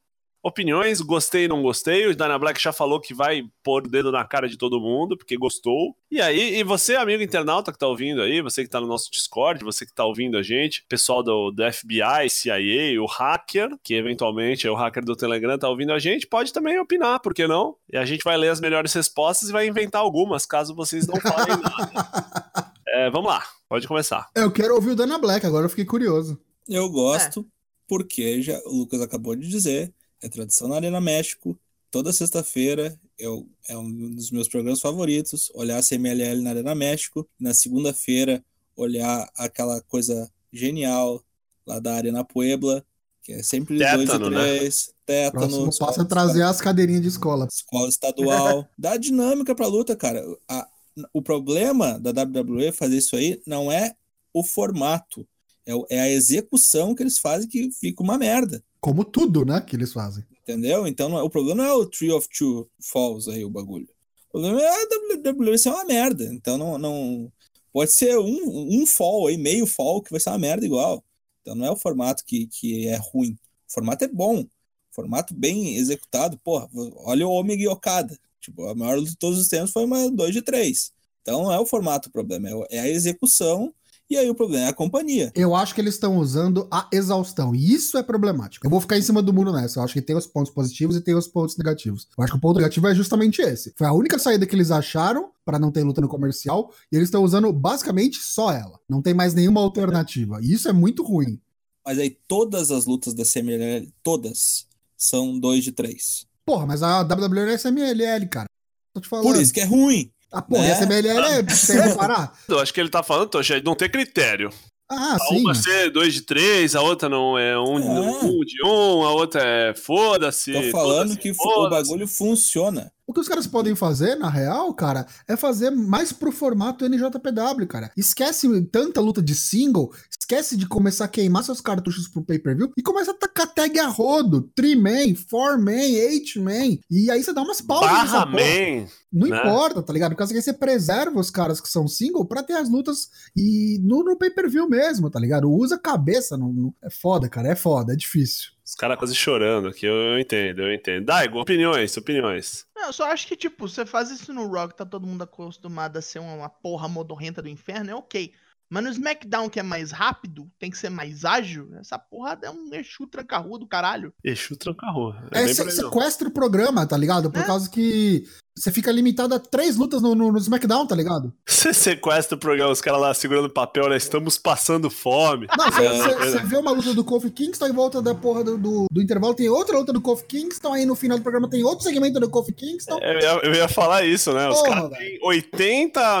Opiniões, gostei, não gostei. O Dana Black já falou que vai pôr o dedo na cara de todo mundo, porque gostou. E aí, e você, amigo internauta que tá ouvindo aí, você que tá no nosso Discord, você que tá ouvindo a gente, pessoal do, do FBI, CIA, o hacker, que eventualmente é o hacker do Telegram, tá ouvindo a gente, pode também opinar, por que não? E a gente vai ler as melhores respostas e vai inventar algumas, caso vocês não falem nada. É, vamos lá, pode começar. Eu quero ouvir o Dana Black, agora eu fiquei curioso. Eu gosto, porque já, o Lucas acabou de dizer, é tradição na Arena México, toda sexta-feira, eu, é um dos meus programas favoritos, olhar a CMLL na Arena México, na segunda-feira olhar aquela coisa genial lá da Arena Puebla, que é sempre Tétano, 2 e 3, né? tétano. Próximo passo é trazer as cadeirinhas de escola. Escola estadual. Dá dinâmica pra luta, cara. A, o problema da WWE fazer isso aí não é o formato, é, é a execução que eles fazem que fica uma merda. Como tudo, né, que eles fazem. Entendeu? Então não é, o problema não é o Tree of Two Falls aí, o bagulho. O problema é a WWE ser uma merda. Então não, não. Pode ser um, um fall aí, meio fall, que vai ser uma merda igual. Então não é o formato que, que é ruim. O formato é bom. Formato bem executado. Porra, olha o Omega e Okada. Tipo, a maior de todos os tempos foi uma 2 de 3. Então não é o formato o problema, é a execução e aí o problema é a companhia. Eu acho que eles estão usando a exaustão. E isso é problemático. Eu vou ficar em cima do muro nessa. Eu acho que tem os pontos positivos e tem os pontos negativos. Eu acho que o ponto negativo é justamente esse. Foi a única saída que eles acharam para não ter luta no comercial. E eles estão usando basicamente só ela. Não tem mais nenhuma alternativa. E isso é muito ruim. Mas aí todas as lutas da CMLL, todas, são 2 de 3. Porra, mas a WWE é CMLL, cara. Tô te falando. Por isso que é ruim. Ah, porra, É. a CMLL é sem reparar. Eu acho que ele tá falando, Tocha, de não ter critério. Ah, A sim. uma ser dois de três, a outra não é um, É. um de um, a outra é foda-se. Tô falando foda-se, que o bagulho funciona. O que os caras podem fazer, na real, cara, é fazer mais pro formato NJPW, cara. Esquece tanta luta de single, esquece de começar a queimar seus cartuchos pro pay-per-view e começa a tacar tag a rodo. 3-man, 4-man, 8-man. E aí você dá umas pausas Barra. Man. Não né? importa, tá ligado? Por causa que você preserva os caras que são single pra ter as lutas e no, no pay-per-view mesmo, tá ligado? Usa a cabeça. No- É foda, cara, é foda, é difícil. Os caras quase chorando aqui, eu, eu entendo, eu entendo. Daigo, opiniões, opiniões. Não, eu só acho que, tipo, você faz isso no Rock, tá todo mundo acostumado a ser uma porra modorrenta do inferno, é ok. Mas no SmackDown, que é mais rápido, tem que ser mais ágil, essa porra é um Exu tranca-rua do caralho. Exu tranca-rua. É, É, sequestra o programa, tá ligado? Por É. causa que você fica limitado a três lutas no, no, no SmackDown, tá ligado? Você sequestra o programa, os caras lá segurando papel, né? Estamos passando fome. Não, você, É, você- é. você vê uma luta do Kofi Kingston em volta da porra do, do, do intervalo, tem outra luta do Kofi Kingston, aí no final do programa tem outro segmento do Kofi Kingston. Eu ia, eu ia falar isso, né? Os Porra, caras têm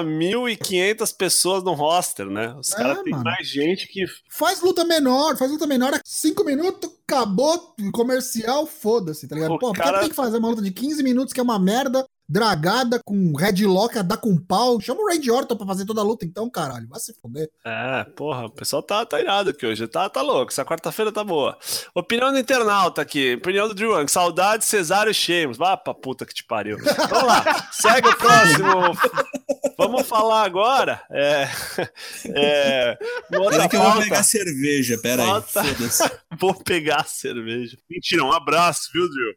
80.500 pessoas no roster, né? Os É, caras têm mano. mais gente que. Faz luta menor, faz luta menor, cinco minutos, acabou, comercial, foda-se, tá ligado? O Pô, por que cara- tem que fazer uma luta de 15 minutos que é uma merda, dragada, com headlock, a dar com pau? Chama o Randy Orton pra fazer toda a luta então, caralho, vai se foder. É, porra, o pessoal tá, tá irado aqui hoje. Tá, tá louco. Essa quarta-feira tá boa. Opinião do internauta aqui. Opinião do Drew Young. Saudade, Cesário e Sheamus. Vá pra puta que te pariu. Vamos lá. Segue o próximo. Vamos falar agora. É. é outra que eu vou pegar cerveja, pera aí. Falta- Foda-se. Vou pegar a cerveja. Mentira, um abraço, viu, Drew?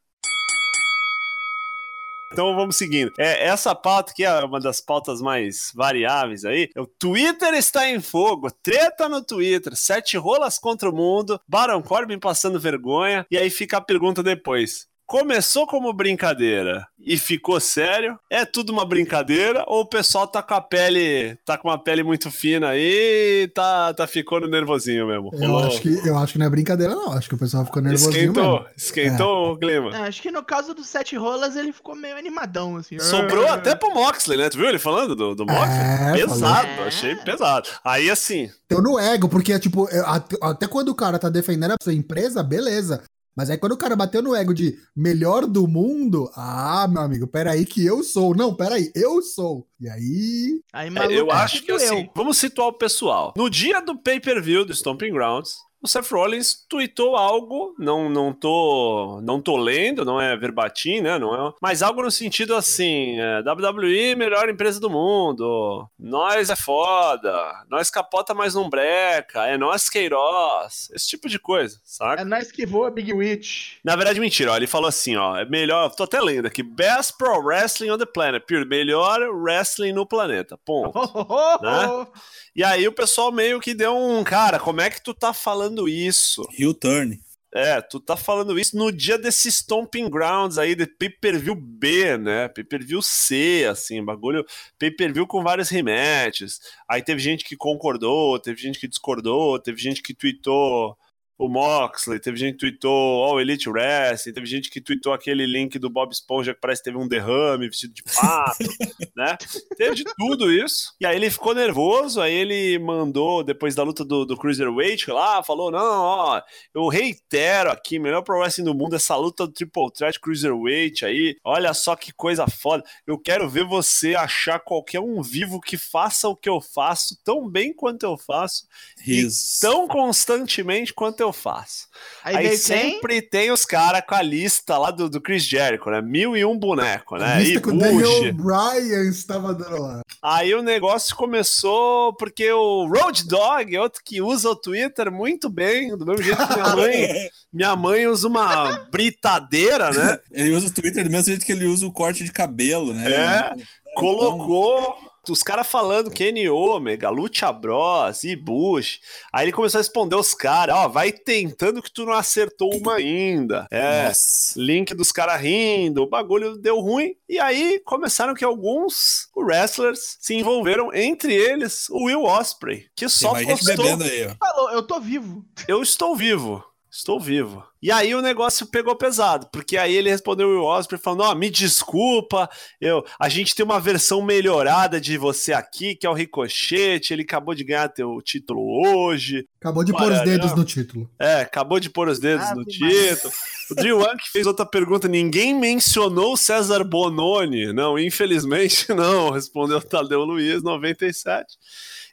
Então vamos seguindo. É, essa pauta que é uma das pautas mais variáveis aí. O Twitter está em fogo. Treta no Twitter. Sete rolas contra o mundo. Baron Corbin passando vergonha. E aí fica a pergunta depois. Começou como brincadeira e ficou sério? É tudo uma brincadeira? Ou o pessoal tá com a pele. tá com uma pele muito fina aí e tá, tá ficando nervosinho mesmo? Eu acho, que, eu acho que não é brincadeira, não. Acho que o pessoal ficou nervosinho Esquentou, mesmo. esquentou o clima. É, acho que no caso do Sete Rolas ele ficou meio animadão, assim. Sobrou Ah. até pro Moxley, né? Tu viu ele falando do, do Moxley? É, pesado, falou. achei pesado. Aí assim, Deu no ego, porque, é, tipo, é, at- até quando o cara tá defendendo a sua empresa, beleza. Mas aí quando o cara bateu no ego de melhor do mundo, ah, meu amigo, peraí que eu sou. Não, peraí, eu sou. E aí. Aí, é, maluco, eu acho que doeu. assim, vamos situar o pessoal. No dia do pay-per-view do Stomping Grounds, o Seth Rollins tweetou algo, não, não tô não tô lendo, não é verbatim, né, não é, mas algo no sentido assim, é, WWE melhor empresa do mundo, nós é foda, nós capota mais não breca, é nós Queiroz, esse tipo de coisa, saca? É nós que voa, Big Witch. Na verdade, mentira, ó, ele falou assim, ó, é melhor, tô até lendo aqui, best pro wrestling on the planet, period, melhor wrestling no planeta, ponto. Né? E aí o pessoal meio que deu um, cara, como é que tu tá falando isso? Heel turn. É, tu tá falando isso no dia desse Stomping Grounds aí, de pay-per-view B, né? Pay-per-view C, assim, bagulho, pay-per-view com vários rematches. Aí teve gente que concordou, teve gente que discordou, teve gente que tweetou o Moxley, teve gente que tweetou All Elite Wrestling, teve gente que tweetou aquele link do Bob Esponja que parece que teve um derrame vestido de pato, né? Teve de tudo isso. E aí ele ficou nervoso, aí ele mandou, depois da luta do, do Cruiserweight lá, falou, não, ó, eu reitero aqui, melhor pro wrestling do mundo, essa luta do Triple Threat Cruiserweight aí, olha só que coisa foda. Eu quero ver você achar qualquer um vivo que faça o que eu faço tão bem quanto eu faço e tão constantemente quanto eu faço. Aí, Aí sempre tem os caras com a lista lá do, do Chris Jericho, né? Mil e um boneco, né? Vista E que o Daniel. Bryan estava dando lá. Aí o negócio começou porque o Road Dog, outro que usa o Twitter muito bem, do mesmo jeito que minha mãe, minha mãe usa uma britadeira, né? Ele usa o Twitter do mesmo jeito que ele usa o corte de cabelo, né? É. Colocou os caras falando Kenny Omega, Lucha Bros e Bush. Aí ele começou a responder os caras, ó, vai tentando que tu não acertou uma ainda. É. Nossa. Link dos caras rindo, o bagulho deu ruim. E aí começaram que alguns wrestlers se envolveram, entre eles o Will Osprey, que só postou bebendo aí, ó. Falou, eu tô vivo. eu estou vivo. Estou vivo. E aí o negócio pegou pesado, porque aí ele respondeu o Will Osprey falando: Ó, me desculpa, eu, a gente tem uma versão melhorada de você aqui, que é o Ricochete, ele acabou de ganhar teu título hoje. Acabou de pôr os dedos no título. É, acabou de pôr os dedos Ah, no título. O Drew Ank fez outra pergunta: ninguém mencionou o César Bononi. Não, infelizmente não, respondeu o Tadeu Luiz, 97.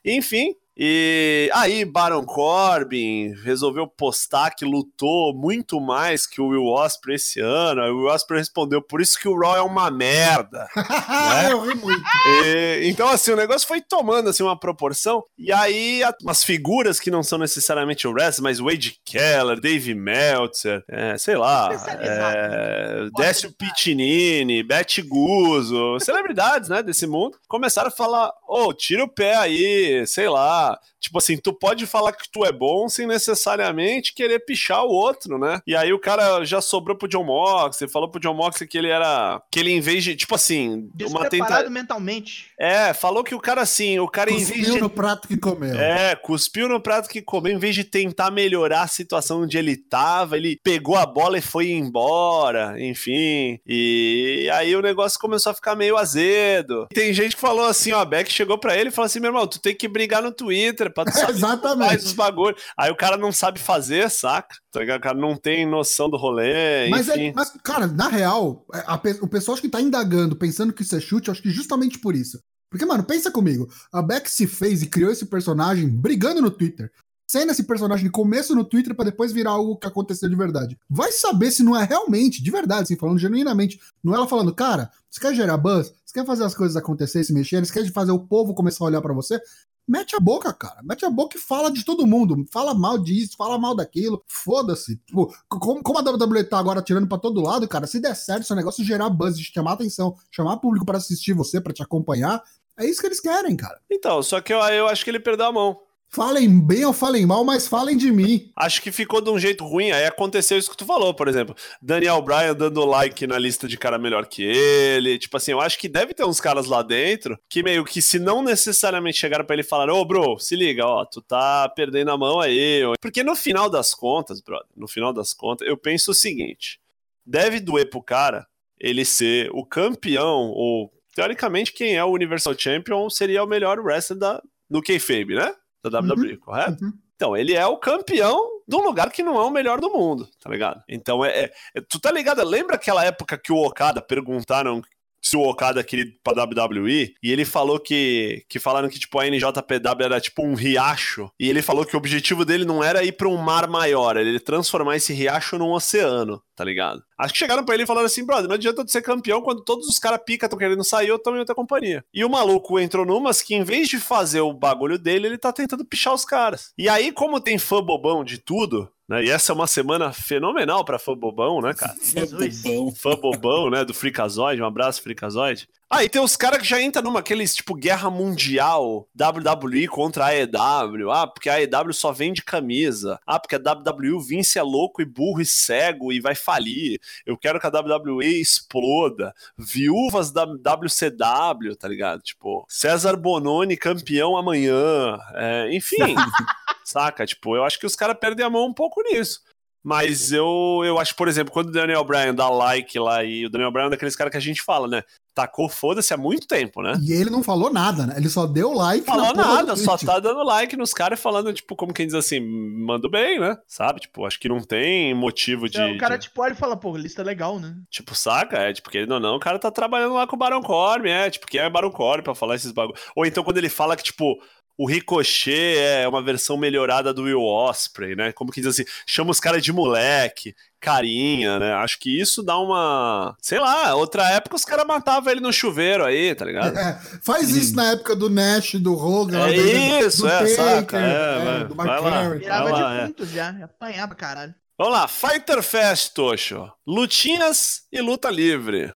Enfim. E aí, Baron Corbin resolveu postar que lutou muito mais que o Will Osprey esse ano. Aí o Will Osprey respondeu: por isso que o Raw é uma merda. Eu ri muito. E, então, assim, o negócio foi tomando assim, uma proporção. E aí, a- umas figuras que não são necessariamente o wrestling, mas Wade Keller, Dave Meltzer, é, sei lá, é, Décio Pitinini, Beth Guzzo, celebridades, né, desse mundo, começaram a falar: ô, tira o pé aí, sei lá. Tipo assim, tu pode falar que tu é bom sem necessariamente querer pichar o outro, né? E aí o cara já sobrou pro John Moxley, falou pro John Moxley que ele era. Que ele, em vez de. Tipo assim, uma tentativa. mentalmente. É, falou que o cara assim, o cara em vez Cuspiu de. no prato que comeu. É, cuspiu no prato que comeu, em vez de tentar melhorar a situação onde ele tava, ele pegou a bola e foi embora, enfim. E aí o negócio começou a ficar meio azedo. Tem gente que falou assim, ó, a Beck chegou pra ele e falou assim, meu irmão, tu tem que brigar no Twitter pra tu saber faz Exatamente. os bagulhos. Aí o cara não sabe fazer, saca? Tá? O cara não tem noção do rolê, Mas, enfim. é, mas, cara, na real, é, a o pessoal acho que tá indagando, pensando que isso é chute, acho que justamente por isso. Porque, mano, pensa comigo. A Beck se fez e criou esse personagem brigando no Twitter. Sendo esse personagem de começo no Twitter pra depois virar algo que aconteceu de verdade. Vai saber se não é realmente, de verdade, assim, falando genuinamente. Não é ela falando, cara, você quer gerar buzz? Você quer fazer as coisas acontecerem, se mexerem? Você quer fazer o povo começar a olhar pra você? Mete a boca, cara. Mete a boca e fala de todo mundo. Fala mal disso, fala mal daquilo. Foda-se. Tipo, como, como a WWE tá agora tirando pra todo lado, cara, se der certo esse negócio gerar buzz, chamar atenção, chamar público pra assistir você, pra te acompanhar, é isso que eles querem, cara. Então, só que eu, eu acho que ele perdeu a mão. Falem bem ou falem mal, mas falem de mim. Acho que ficou de um jeito ruim. Aí aconteceu isso que tu falou, por exemplo. Daniel Bryan dando like na lista de cara melhor que ele. Tipo assim, eu acho que deve ter uns caras lá dentro que meio que se não necessariamente chegaram pra ele falaram, ô bro, se liga, ó, tu tá perdendo a mão aí. Porque no final das contas, brother, no final das contas, eu penso o seguinte: deve doer pro cara ele ser o campeão, ou teoricamente quem é o Universal Champion seria o melhor wrestler da, do Kayfabe, né? Da WWE, correto? Uhum. Então, ele é o campeão de um lugar que não é o melhor do mundo, tá ligado? Então, é, é- é- tu tá ligado? Lembra aquela época que o Okada perguntaram se o Okada queria ir pra WWE e ele falou que, que falaram que tipo a NJPW era tipo um riacho e ele falou que o objetivo dele não era ir pra um mar maior, ele transformar esse riacho num oceano, tá ligado? Acho que chegaram pra ele e falaram assim, brother, não adianta tu ser campeão quando todos os caras pica estão querendo sair, eu também outra companhia. E o maluco entrou numas que em vez de fazer o bagulho dele, ele tá tentando pichar os caras. E aí, como tem fã bobão de tudo, né? E essa é uma semana fenomenal pra fã bobão, né, cara? Jesus. Fã bobão, né, do Freakazoid, um abraço, Freakazoid. Ah, e tem os caras que já entram numa, aqueles, tipo, guerra mundial, WWE contra a AEW, ah, porque a AEW só vende camisa, ah, porque a WWE Vince é louco e burro e cego e vai falir, eu quero que a WWE exploda, viúvas da WCW, tá ligado? Tipo, César Bononi campeão amanhã, é, enfim... saca? Tipo, eu acho que os caras perdem a mão um pouco nisso. Mas eu, eu acho, por exemplo, quando o Daniel Bryan dá like lá, e o Daniel Bryan é daqueles caras que a gente fala, né? Tacou foda-se há muito tempo, né? E ele não falou nada, né? Ele só deu like. Falou nada, só tá dando like nos caras e falando, tipo, como quem diz assim, mando bem, né? Sabe? Tipo, acho que não tem motivo de. O cara, de- tipo, olha e fala, pô, lista legal, né? Tipo, saca? É, tipo, querendo ou não, o cara tá trabalhando lá com o Baron Corbin, é, tipo, quem é Baron Corbin pra falar esses bagulho. Ou então quando ele fala que, tipo, o Ricochet é uma versão melhorada do Will Osprey, né? Como que diz assim, chama os caras de moleque, carinha, né? Acho que isso dá uma. Sei lá, outra época os caras matavam ele no chuveiro aí, tá ligado? É, faz isso na época do Nash, do Hogan, lá É do- isso, do é, Taker, saca, é, é, vai- do vai lá. Virava Vai lá, de é. muitos já, apanhava caralho. Vamos lá, Fighter Fest, Tocho. Lutinhas e luta livre.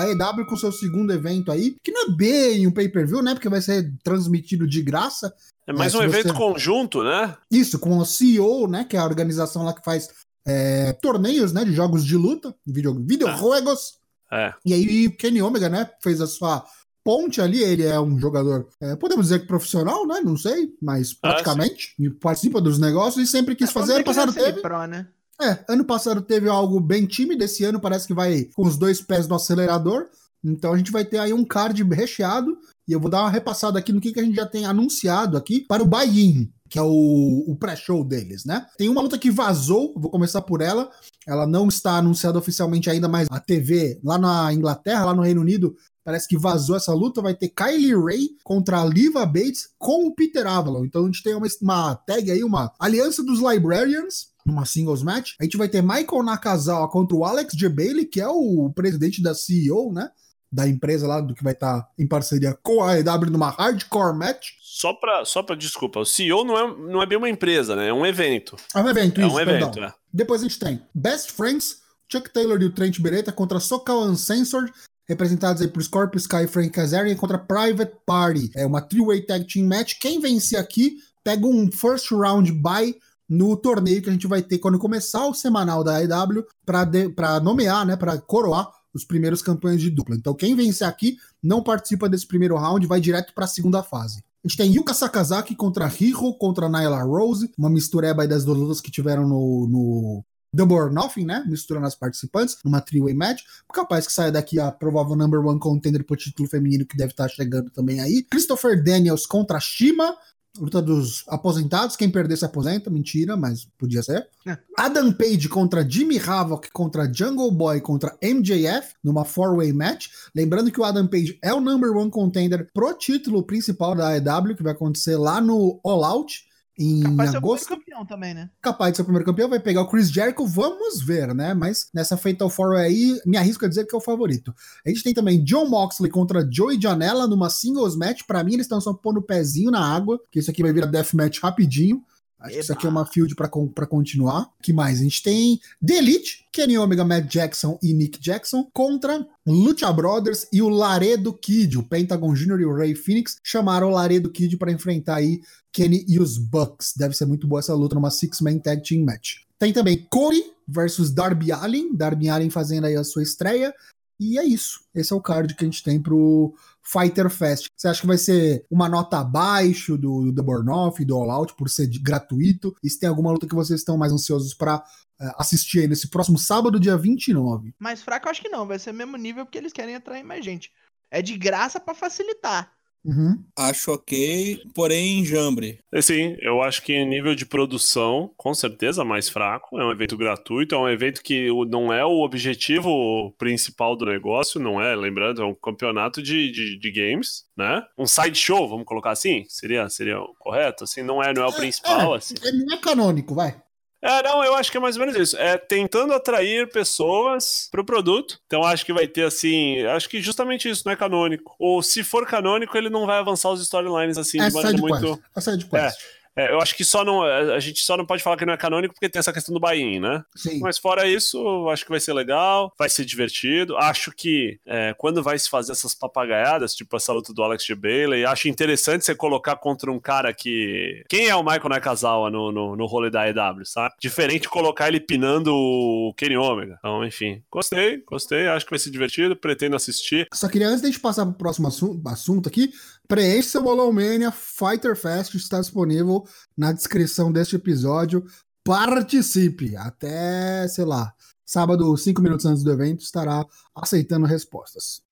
A EW com seu segundo evento aí, que não é bem um pay-per-view, né? Porque vai ser transmitido de graça. É mais É, um evento você- conjunto, né? Isso, com a CEO, né? Que é a organização lá que faz é, torneios, né? De jogos de luta, video, videojuegos. É. E aí o Kenny Omega, né? Fez a sua ponte ali. Ele é um jogador, é, podemos dizer que profissional, né? Não sei, mas Ah, praticamente. e participa dos negócios e sempre quis É, fazer. Ano dizer passado é teve. semi-pro, né? É, ano passado teve algo bem tímido, esse ano parece que vai com os dois pés no acelerador. Então a gente vai ter aí um card recheado. E eu vou dar uma repassada aqui no que, que a gente já tem anunciado aqui para o buy-in, que é o, o pré-show deles, né? Tem uma luta que vazou, vou começar por ela. Ela não está anunciada oficialmente ainda, mas a TV lá na Inglaterra, lá no Reino Unido, parece que vazou essa luta. Vai ter Kylie Ray contra a Liva Bates com o Peter Avalon. Então a gente tem uma, uma tag aí, uma aliança dos Librarians, numa singles match. A gente vai ter Michael Nakazawa contra o Alex J. Bailey, que é o presidente da CEO, né? Da empresa lá, do que vai estar em parceria com a AEW numa hardcore match. Só pra, só pra desculpa, o CEO não é, não é bem uma empresa, né? É um evento. É um evento, É isso, um perdão. evento, é. Depois a gente tem Best Friends, Chuck Taylor e o Trent Beretta contra Sokal Uncensored, representados aí por Scorpio Sky e Frank Kazarian contra Private Party. É uma three-way tag team match. Quem vencer aqui pega um first round bye no torneio que a gente vai ter quando começar o semanal da AEW para nomear, né, para coroar os primeiros campeões de dupla. Então quem vencer aqui não participa desse primeiro round, vai direto para a segunda fase. A gente tem Yuka Sakazaki contra Riho contra Nyla Rose, uma mistureba aí das lutas que tiveram no, no Double or Nothing, né? Misturando as participantes numa three-way match. Capaz que saia daqui a provável number one contender pro título feminino que deve estar chegando também aí. Christopher Daniels contra Shima. Luta dos aposentados. Quem perder se aposenta. Mentira, mas podia ser. É. Adam Page contra Jimmy Havoc contra Jungle Boy contra MJF numa four-way match. Lembrando que o Adam Page é o number one contender pro título principal da AEW, que vai acontecer lá no All Out em Capaz de ser o primeiro agosto campeão também, né? capaz de ser o primeiro campeão, vai pegar o Chris Jericho, vamos ver, né? Mas nessa Fatal Four aí, me arrisco a dizer que é o favorito. A gente tem também John Moxley contra Joey Janela numa singles match. Pra mim, eles estão só pondo o pezinho na água, que isso aqui vai virar deathmatch rapidinho. Acho que isso aqui é uma field pra continuar. que mais? A gente tem The Elite, Kenny Omega, Matt Jackson e Nick Jackson contra Lucha Brothers e o Laredo Kid. O Pentagon Jr. e o Ray Phoenix chamaram o Laredo Kid pra enfrentar aí Kenny e os Bucks. Deve ser muito boa essa luta numa Six-Man Tag Team Match. Tem também Cody versus Darby Allin. Darby Allin fazendo aí a sua estreia. E é isso. Esse é o card que a gente tem pro Fighter Fest. Você acha que vai ser uma nota abaixo do, do Burn Off, do All Out, por ser de- gratuito? E se tem alguma luta que vocês estão mais ansiosos pra eh, assistir aí nesse próximo sábado, dia 29? Mais fraco, eu acho que não. Vai ser o mesmo nível porque eles querem atrair mais gente. É de graça pra facilitar. Uhum. Acho ok, porém enjambre. E Sim, eu acho que em nível de produção, com certeza mais fraco. É um evento gratuito, é um evento que o- não é o objetivo principal do negócio, não é? Lembrando, é um campeonato de, de, de games, né? Um sideshow, vamos colocar assim? Seria, seria o correto? Assim, não é, não é o principal, assim. Ele não é canônico, vai. É, não, eu acho que é mais ou menos isso. É tentando atrair pessoas pro produto. Então acho que vai ter assim. Acho que justamente isso não é canônico. Ou se for canônico, ele não vai avançar os storylines assim é de maneira muito. É side quest. É, eu acho que só não. A gente só não pode falar que não é canônico porque tem essa questão do buy-in, né? Sim. Mas fora isso, acho que vai ser legal, vai ser divertido. Acho que é, quando vai se fazer essas papagaiadas, tipo essa luta do Alex G. Bailey, acho interessante você colocar contra um cara que. Quem é o Michael Nakazawa no, no, no rolê da EW, sabe? Diferente colocar ele pinando o Kenny Omega. Então, enfim, gostei, gostei, acho que vai ser divertido, pretendo assistir. Só queria, antes da gente passar pro próximo assunto aqui, Preenche seu Bolão Mania, Fighter Fest está disponível na descrição deste episódio. Participe! Até, sei lá, sábado, cinco minutos antes do evento, estará aceitando respostas.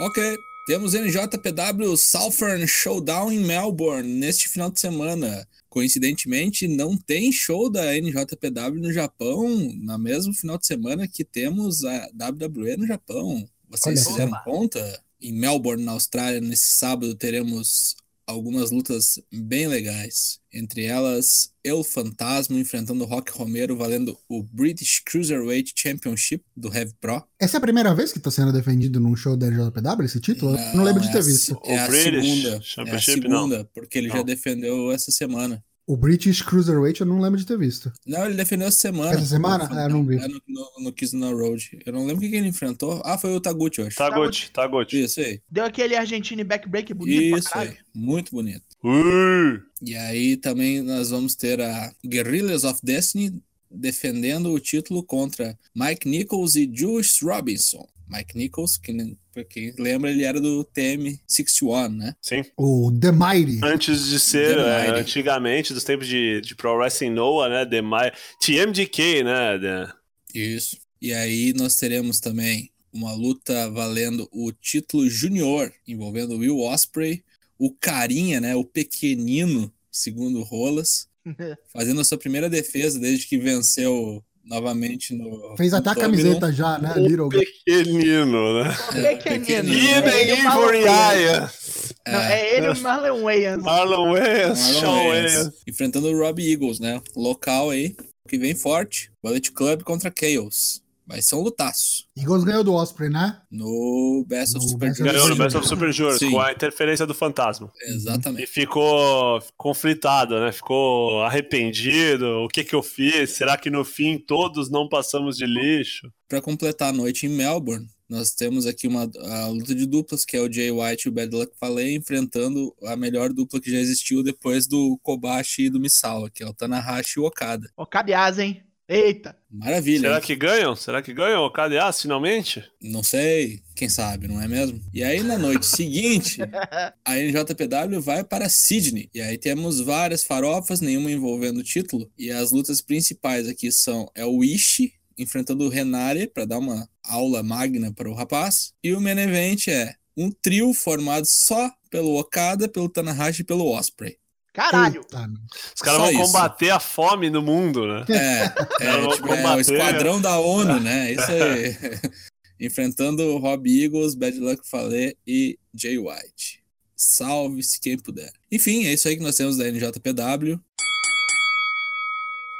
Ok, temos NJPW Southern Showdown em Melbourne neste final de semana. Coincidentemente, não tem show da NJPW no Japão no mesmo final de semana que temos a WWE no Japão. Vocês Olha fizeram conta? Em Melbourne, na Austrália, nesse sábado teremos algumas lutas bem legais. Entre elas, El Fantasma enfrentando o Rock Romero valendo o British Cruiserweight Championship do Heavy Pro. Essa é a primeira vez que está sendo defendido num show da NJPW, esse título? Eu não lembro de é ter a visto. É O a British segunda. É a não. segunda, porque ele já Não. defendeu essa semana. O British Cruiserweight eu não lembro de ter visto. Não, ele defendeu essa semana. Essa semana? Ah, eu não vi. no, no, no Kizuna Road. Eu não lembro quem que ele enfrentou. Ah, foi o Taguchi, eu acho. Taguchi, Taguchi. Isso aí. Deu aquele Argentina backbreak bonito Isso aí. Muito bonito. Uh, E aí também nós vamos ter a Guerrillas of Destiny defendendo o título contra Mike Nichols e Juice Robinson. Mike Nichols, que pra quem lembra, ele era do TM61, né? sim. O The Mighty. Antes de ser, é, Mighty. antigamente, dos tempos de, de Pro Wrestling Noah, né? The My... TMDK, né? The- Isso. E aí nós teremos também uma luta valendo o título júnior, envolvendo o Will Osprey, o carinha, né, o pequenino, segundo Rolas, fazendo a sua primeira defesa desde que venceu novamente no Fez até a camiseta já, né? Little. Pequenino, né? É, Pequenino. pequenino. É ele e Even o Marlon Ivory Wayans. Aya. Não, é ele e o Marlon Wayans. Marlon Wayans, Shawn Wayans, enfrentando o Robbie Eagles, né? Local aí, que vem forte. Bullet Club contra Chaos. Vai ser um lutaço. Eagles ganhou do Osprey, né? No Best of No Super of Ganhou no. Best of Super Juniors, com a interferência do fantasma. E Exatamente. ficou conflitado, né? Ficou arrependido. O que que eu fiz? Será que no fim todos não passamos de lixo? Para completar a noite em Melbourne, nós temos aqui uma a luta de duplas, que é o Jay White e o Bad Luck Fale enfrentando a melhor dupla que já existiu depois do Kobashi e do Misawa, que é o Tanahashi e o Okada. Cabeasa, hein? Eita. Maravilha. Será hein? que ganham? Será que ganham o KDA finalmente? Não sei, quem sabe, não é mesmo? E aí na noite seguinte, a NJPW vai para Sydney. E aí temos várias farofas, nenhuma envolvendo o título. E as lutas principais aqui são é o Ishii enfrentando o Renare para dar uma aula magna para o rapaz. E o main event é um trio formado só pelo Okada, pelo Tanahashi e pelo Osprey. Caralho. Puta. Os caras vão isso. combater a fome no mundo, né? É, é, Vamos tipo, é o combater. esquadrão da ONU, né? Isso aí. Enfrentando o Rob Eagles, Bad Luck Fale e Jay White. Salve-se quem puder. Enfim, é isso aí que nós temos da NJPW.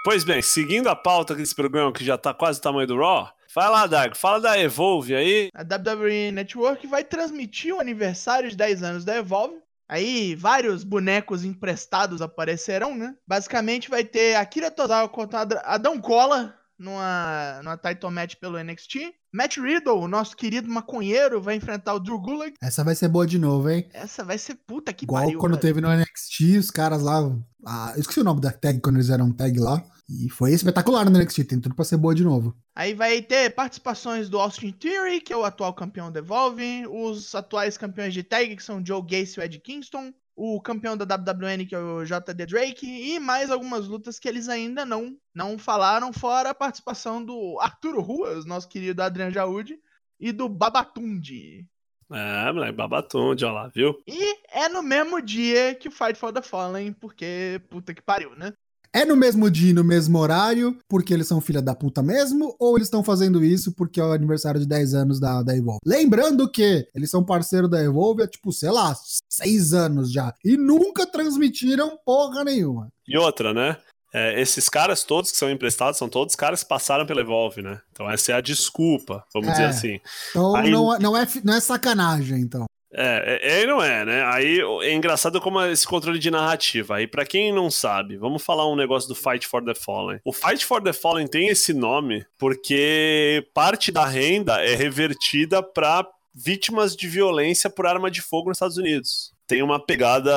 Pois bem, seguindo a pauta desse programa que já tá quase o tamanho do Raw, vai lá, Dago, fala da Evolve aí. A WWE Network vai transmitir o aniversário de 10 anos da Evolve. Aí vários bonecos emprestados aparecerão, né? Basicamente vai ter Akira Tozawa contra Adão Cola numa, numa title match pelo NXT. Matt Riddle, o nosso querido maconheiro, vai enfrentar o Drew Gulak. Essa vai ser boa de novo, hein? Essa vai ser puta que Igual pariu. quando velho. teve no NXT, os caras lá. ah, eu esqueci o nome da tag quando eles eram tag lá. E foi espetacular no NXT, tem tudo pra ser boa de novo. Aí vai ter participações do Austin Theory, que é o atual campeão da Evolve, os atuais campeões de tag, que são Joe Gacy e o Ed Kingston, o campeão da WWN, que é o JD Drake, e mais algumas lutas que eles ainda não, não falaram, fora a participação do Arturo Ruas, nosso querido Adrian Jaúde, e do Babatunde. É, moleque, babatunde, ó lá, viu? E é no mesmo dia que o Fight for the Fallen, porque puta que pariu, né? É no mesmo dia e no mesmo horário, porque eles são filha da puta mesmo, ou eles estão fazendo isso porque é o aniversário de 10 anos da, da Evolve? Lembrando que eles são parceiro da Evolve há, tipo, sei lá, 6 anos já. E nunca transmitiram porra nenhuma. E outra, né? É, esses caras todos que são emprestados são todos caras que passaram pela Evolve, né? Então essa é a desculpa, vamos É. dizer assim. Então Aí- não, é- não, é, não é sacanagem, então. É, é, é não é, né? Aí é engraçado como é esse controle de narrativa. Aí, pra quem não sabe, vamos falar um negócio do Fight for the Fallen. O Fight for the Fallen tem esse nome porque parte da renda é revertida pra vítimas de violência por arma de fogo nos Estados Unidos. Tem uma pegada.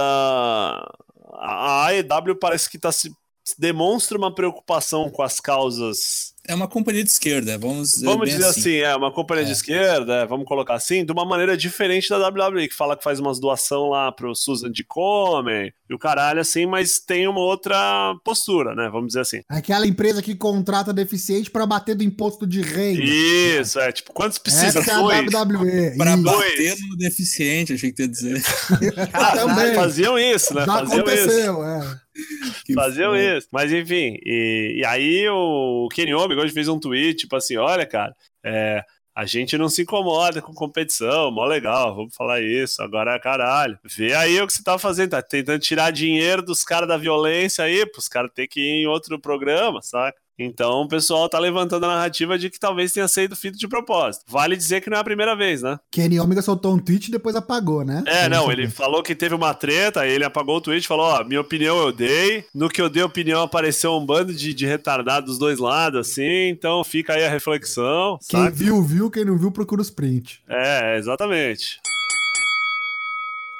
A AEW parece que tá se demonstra uma preocupação com as causas É uma companhia de esquerda, vamos dizer, Vamos dizer assim, é uma companhia de É. esquerda, é, vamos colocar assim, de uma maneira diferente da WWE, que fala que faz umas doação lá pro Susan de Come e o caralho, assim, mas tem uma outra postura, né? Vamos dizer assim. Aquela empresa que contrata deficiente pra bater do imposto de renda. Isso, é, tipo, quantos precisa? Essa é a. WWE. Pra Isso. bater no deficiente, achei que ia dizer. Também. Faziam isso, né? Já Faziam isso. aconteceu, é. Faziam isso. Mas enfim, e, e aí o Kenny Omega hoje fez um tweet, tipo assim, olha, cara, é, a gente não se incomoda com competição, mó legal, vamos falar isso, agora caralho. Vê aí o que você tá fazendo, tá tentando tirar dinheiro dos caras da violência aí, pros caras ter que ir em outro programa, saca? Então o pessoal tá levantando a narrativa de que talvez tenha sido feito de propósito. Vale dizer que não é a primeira vez, né? Kenny Omega soltou um tweet e depois apagou, né? É, não, ele falou que teve uma treta, aí ele apagou o tweet e falou: Ó, minha opinião eu dei. No que eu dei opinião apareceu um bando de, de retardado dos dois lados, assim, então fica aí a reflexão, Quem viu, viu. Quem não viu, procura os print. É, exatamente.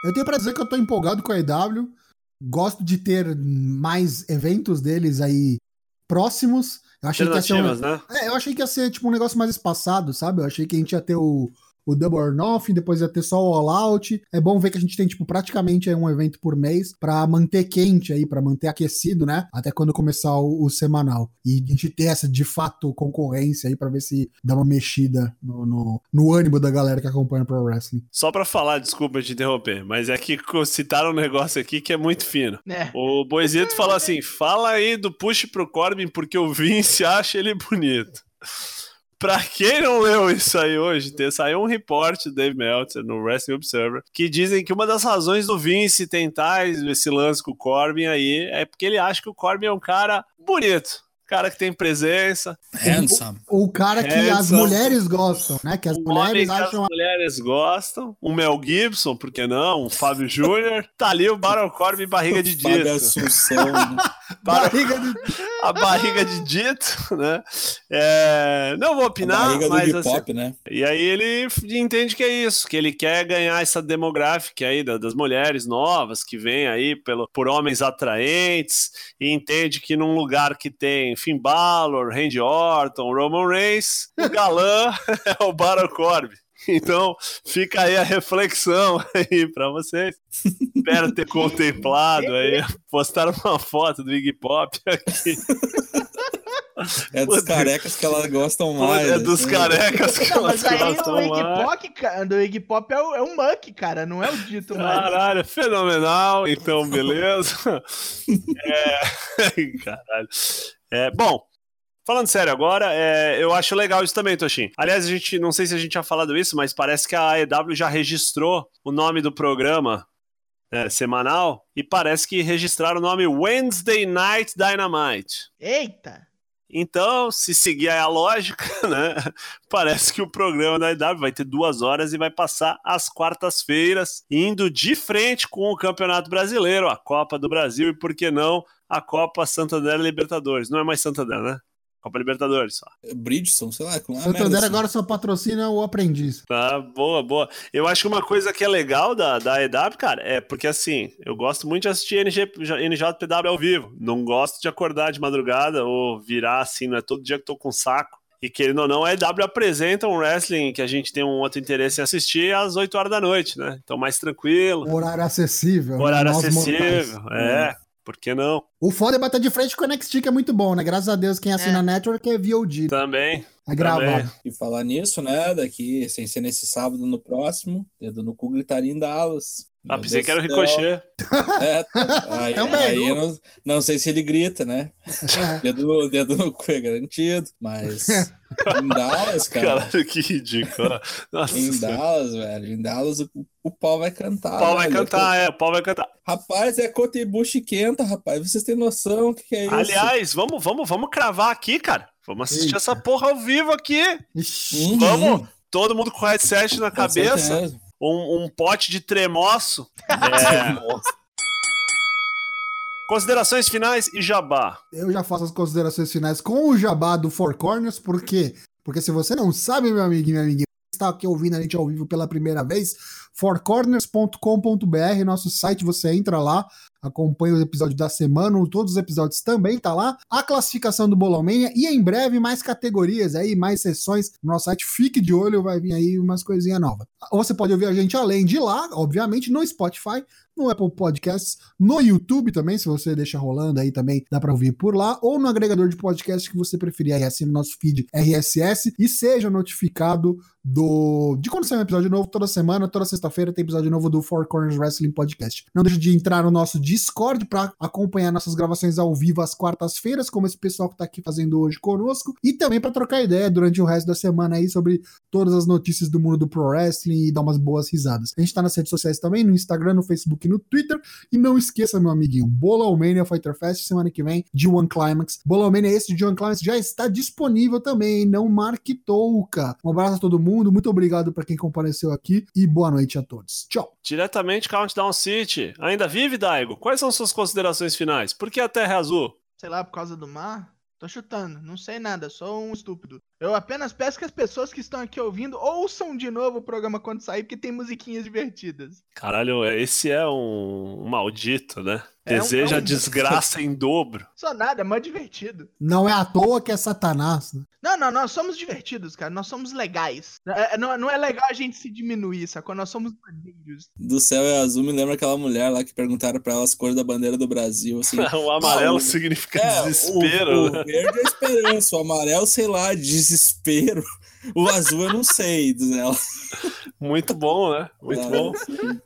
Eu tenho pra dizer que eu tô empolgado com a EW. Gosto de ter mais eventos deles aí próximos. Eu achei que ia ser um, né? É, eu achei que ia ser tipo um negócio mais espaçado, sabe? Eu achei que a gente ia ter o, o Double or Nothing, depois ia ter só o All Out. É bom ver que a gente tem, tipo, praticamente aí um evento por mês pra manter quente aí, pra manter aquecido, né? Até quando começar o, o semanal. E a gente ter essa, de fato, concorrência aí pra ver se dá uma mexida no, no, no ânimo da galera que acompanha o Pro Wrestling. Só pra falar, desculpa te interromper, mas é que citaram um negócio aqui que é muito fino. É. O Boisito falou assim: fala aí do push pro Corbin porque o Vince acha ele bonito. Pra quem não leu isso aí hoje, tem, saiu um reporte do Dave Meltzer no Wrestling Observer que dizem que uma das razões do Vince tentar esse lance com o Corbin aí é porque ele acha que o Corbin é um cara bonito. Cara que tem presença, Handsome. O cara que as mulheres gostam, né? Que as um homem mulheres que acham as mulheres gostam, um Mel Gibson, por que não? Um Fábio Júnior, tá ali o Baron Corbin barriga de Fábio dito. Assunção. barriga de a barriga de dito, né? É, não vou A opinar, barriga do mas hip assim, né? e aí ele entende que é isso, que ele quer ganhar essa demográfica aí da- das mulheres novas que vêm aí pelo, por homens atraentes e entende que num lugar que tem Finn Balor, Randy Orton, Roman Reigns, o galã é o Baron Corbin. Então, fica aí a reflexão aí pra vocês. Espero ter contemplado aí. Postaram uma foto do Iggy Pop aqui. É dos carecas que elas gostam mais. é dos assim. carecas que Não, elas mas aí gostam o Iggy mais. Pop, ca- do Iggy Pop é o, é o Muck, cara, não é o dito mais. Caralho, fenomenal. Então, beleza. É... Caralho. É, bom, falando sério agora, é, eu acho legal isso também, Toshin. Aliás, a gente, não sei se a gente tinha falado isso, mas parece que a EW já registrou o nome do programa é, semanal e parece que registraram o nome Wednesday Night Dynamite. Eita! Então, se seguir a lógica, né? Parece que o programa da IW vai ter duas horas e vai passar às quartas-feiras, indo de frente com o Campeonato Brasileiro, a Copa do Brasil e, por que não, a Copa Santander Libertadores. Não é mais Santander, né? Copa Libertadores só. Bridgestone, sei lá. Como é a Santander merda, agora só patrocina o aprendiz. Tá, boa, boa. Eu acho que uma coisa que é legal da, da EW, cara, é porque assim, eu gosto muito de assistir NG, NJPW ao vivo. Não gosto de acordar de madrugada ou virar assim, não é todo dia que tô com saco. E querendo ou não, a EW apresenta um wrestling que a gente tem um outro interesse em assistir às 8 horas da noite, né? Então mais tranquilo, Horário acessível. né? horário Nós acessível, mortais. Hum. é. Por que não? O foda é bater de frente com o NXT, que é muito bom, né? Graças a Deus, quem assina É. a Network é VOD. Também. É gravado. E falar nisso, né? Daqui, sem ser nesse sábado, no próximo, dedo no cu gritaria em Dallas. Ah, pensei que era o. Ricochet. É, aí, Também. aí eu não, não sei se ele grita, né? Dedo, no- dedo no cu é garantido, mas em Dallas, cara. Caralho, que ridículo. Nossa Em. Dallas, velho. Em Dallas o, o pau vai cantar. O pau vai velho. cantar, é, o pau vai cantar. Rapaz, é Cotebushi quenta, rapaz. Vocês têm noção o que, que é isso? Aliás, vamos, vamos, vamos cravar aqui, cara. Vamos assistir Eita. essa porra ao vivo aqui. Uhum, Vamos, todo mundo com headset na com cabeça, certeza. Um, um pote de tremoço. É, considerações finais e jabá. Eu já faço as considerações finais com o jabá do Four Corners, por quê? Porque se você não sabe, meu amigo e minha amiguinha, está aqui ouvindo a gente ao vivo pela primeira vez, fourcorners.com.br, nosso site, você entra lá, acompanha os episódios da semana, todos os episódios também tá lá. A classificação do Bolão Mania e em breve mais categorias aí, mais sessões no nosso site. Fique de olho, vai vir aí umas coisinhas novas. Você pode ouvir a gente além de lá, obviamente, no Spotify, no Apple Podcasts, no YouTube também, se você deixa rolando aí também, dá para ouvir por lá, ou no agregador de podcast que você preferir aí, assina o nosso feed RSS e seja notificado do de quando sair um episódio novo toda semana, toda sexta-feira tem episódio novo do Four Corners Wrestling Podcast. Não deixe de entrar no nosso Discord para acompanhar nossas gravações ao vivo às quartas-feiras, como esse pessoal que tá aqui fazendo hoje conosco, e também para trocar ideia durante o resto da semana aí sobre todas as notícias do mundo do pro wrestling e dar umas boas risadas. A gente tá nas redes sociais também, no Instagram, no Facebook e no Twitter, e não esqueça, meu amiguinho, Bolomania Fighter Fest semana que vem, de One Climax. Bolomania esse de One Climax já está disponível também, não marque touca. Um abraço a todo mundo mundo. Muito obrigado para quem compareceu aqui e boa noite a todos. Tchau. Diretamente Countdown City. Ainda vive, Daigo? Quais são suas considerações finais? Por que a Terra é azul? Sei lá, por causa do mar? Tô chutando, não sei nada, sou um estúpido. Eu apenas peço que as pessoas que estão aqui ouvindo ouçam de novo o programa quando sair, porque tem musiquinhas divertidas. Caralho, esse é um, um maldito, né? É Deseja um, é um... desgraça em dobro. Só nada, é mais divertido. Não é à toa que é Satanás, né? Não, não, nós somos divertidos, cara. Nós somos legais. É, não, não é legal a gente se diminuir, sacou? Nós somos maneiros. Do céu é azul, me lembra aquela mulher lá que perguntaram pra ela as cores da bandeira do Brasil. Assim, o amarelo ah, significa é, desespero. O, o verde é esperança, o amarelo, sei lá, desespero. O azul eu não sei, diz ela. Muito bom, né? Muito é. bom.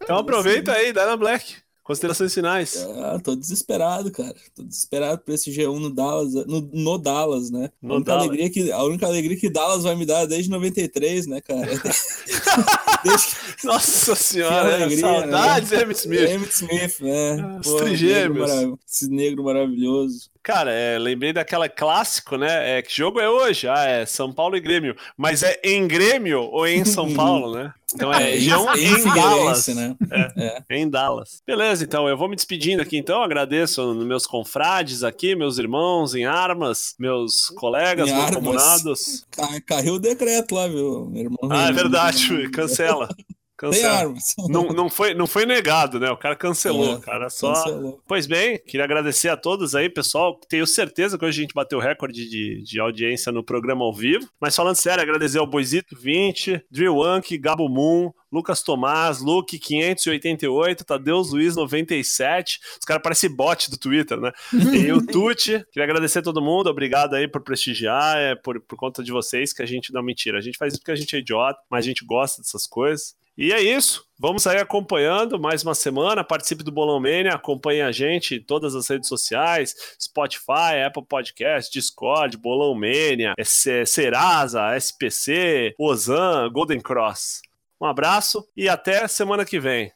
Então aproveita aí, dá na Black. Considerações finais. Ah, tô desesperado, cara. Tô desesperado por esse G1 no Dallas, no, no Dallas, né? No a, única Dallas. Alegria que, a única alegria que Dallas vai me dar desde 93, né, cara? desde... Nossa senhora, alegria, saudades, né? Emmett Smith. Emmett Smith, né? Ah, Pô, negro esse negro maravilhoso. Cara, é, lembrei daquela clássico, né? É, que jogo é hoje? Ah, é São Paulo e Grêmio. Mas é em Grêmio ou em São Paulo, né? Então é, é G1 em, em Dallas. Né? É, é. Em Dallas. Beleza, então eu vou me despedindo aqui, então. Agradeço meus confrades aqui, meus irmãos em armas, meus colegas, meus comunados. Caiu o decreto lá, viu, meu irmão? Ah, é verdade, cancela. Cancela. Não, não, foi, não foi negado, né? O cara cancelou, é, cara. Só. Cancelou. Pois bem, queria agradecer a todos aí, pessoal. Tenho certeza que hoje a gente bateu recorde de, de audiência no programa ao vivo. Mas falando sério, agradecer ao Boisito 20, Drill Wank, Gabo Moon, Lucas Tomás, Luke 588, Tadeus Luiz 97. Os caras parecem bot do Twitter, né? E o Tuti. Queria agradecer a todo mundo. Obrigado aí por prestigiar. É por, por conta de vocês que a gente não mentira. A gente faz isso porque a gente é idiota, mas a gente gosta dessas coisas. E é isso. Vamos sair acompanhando mais uma semana. Participe do Bolão Mania, acompanhe a gente em todas as redes sociais: Spotify, Apple Podcast, Discord, Bolão Mania, Serasa, SPC, Ozan, Golden Cross. Um abraço e até semana que vem.